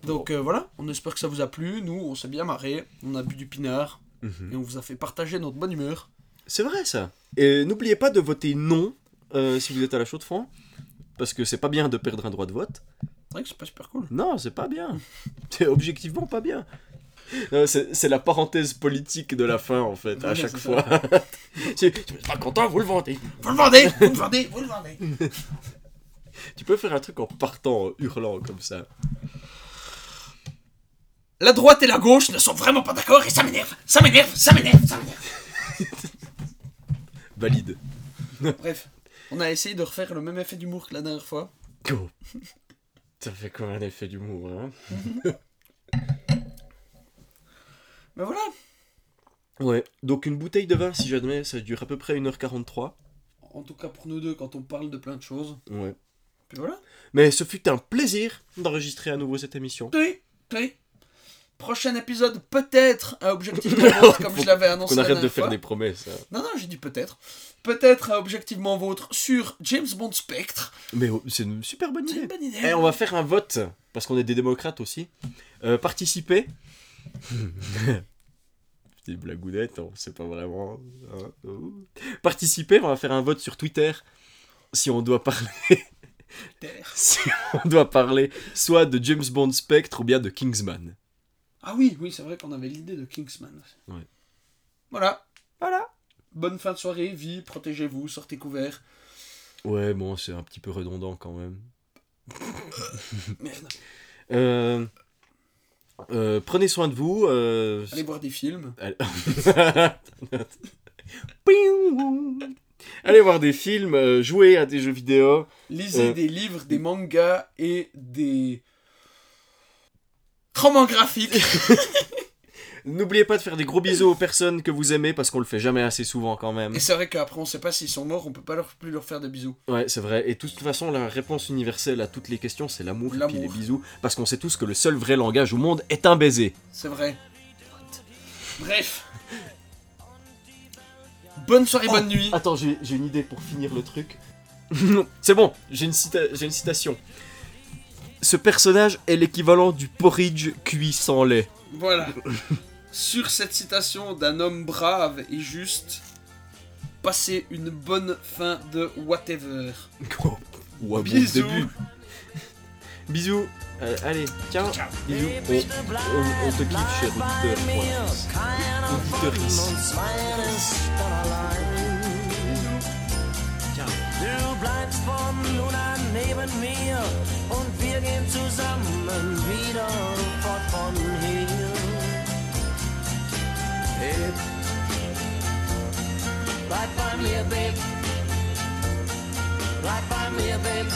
Donc euh, voilà, on espère que ça vous a plu. Nous, on s'est bien marré. On a bu du pinard
Mhm.
et on vous a fait partager notre bonne humeur.
C'est vrai ça. Et n'oubliez pas de voter non euh, si vous êtes à la chaude fond. Parce que c'est pas bien de perdre un droit de vote.
C'est vrai que c'est pas super cool.
Non, c'est pas bien. C'est objectivement pas bien. C'est la parenthèse politique de la fin en fait, à chaque fois. tu tu n'êtes pas content, vous le vendez.
Vous le vendez Vous le vendez Vous le vendez
Tu peux faire un truc en partant, en hurlant comme ça.
La droite et la gauche ne sont vraiment pas d'accord et ça m'énerve Ça m'énerve Ça m'énerve Ça m'énerve
Valide.
Bref, on a essayé de refaire le même effet d'humour que la dernière fois.
Go. Ça fait comme un effet d'humour, hein
Mais voilà
Ouais, donc une bouteille de vin, si jamais, ça dure à peu près 1h43.
En tout cas pour nous deux, quand on parle de plein de choses.
Ouais.
Puis voilà.
Mais ce fut un plaisir d'enregistrer à nouveau cette émission.
Oui, oui. Prochain épisode, peut-être un objectivement vôtre, comme je l'avais annoncé. La
arrête de faire
fois.
des promesses. hein.
Non, non, j'ai dit peut-être. Peut-être un objectivement vôtre sur James Bond Spectre.
Mais oh, c'est une super bonne
C'est
idée.
une bonne idée.
Eh, on va faire un vote, parce qu'on est des démocrates aussi. Euh, participer. Petite blagounette, on sait pas vraiment. hein. Participer, on va faire un vote sur Twitter. Si on doit parler. si on doit parler soit de James Bond Spectre ou bien de Kingsman.
Ah oui, oui, c'est vrai qu'on avait l'idée de Kingsman.
Ouais.
Voilà.
Voilà.
Bonne fin de soirée, vie, protégez-vous, sortez couverts.
Ouais, bon, c'est un petit peu redondant quand même.
Merde.
Euh, euh, prenez soin de vous. euh,
Allez voir des films.
Allez... Allez voir des films, euh, jouer à des jeux vidéo.
Lisez
Euh.
des livres, des mangas et des romans graphiques.
N'oubliez pas de faire des gros bisous aux personnes que vous aimez parce qu'on le fait jamais assez souvent quand même.
Et c'est vrai qu'après, on sait pas s'ils sont morts, on peut pas leur, plus leur faire des bisous.
Ouais, c'est vrai. Et de toute façon, la réponse universelle à toutes les questions, c'est l'amour et puis les bisous. Parce qu'on sait tous que le seul vrai langage au monde est un baiser.
C'est vrai. Bref. Bonne soirée, bonne nuit.
Attends, j'ai j'ai une idée pour finir le truc. c'est bon, j'ai une, cita- j'ai une citation. Ce personnage est l'équivalent du porridge cuit sans lait.
Voilà. Sur cette citation d'un homme brave et juste, passez une bonne fin de whatever.
Bon
Bisous.
début. Bisous. Euh, allez, tiens. Bisous. On, on- on te kiffe, cher auditeur. Point. Auditrice.
Du bleibst von nun an neben mir und wir gehen zusammen wieder fort von hier. Babe, bleib bei mir, Babe. Bleib bei mir, Babe.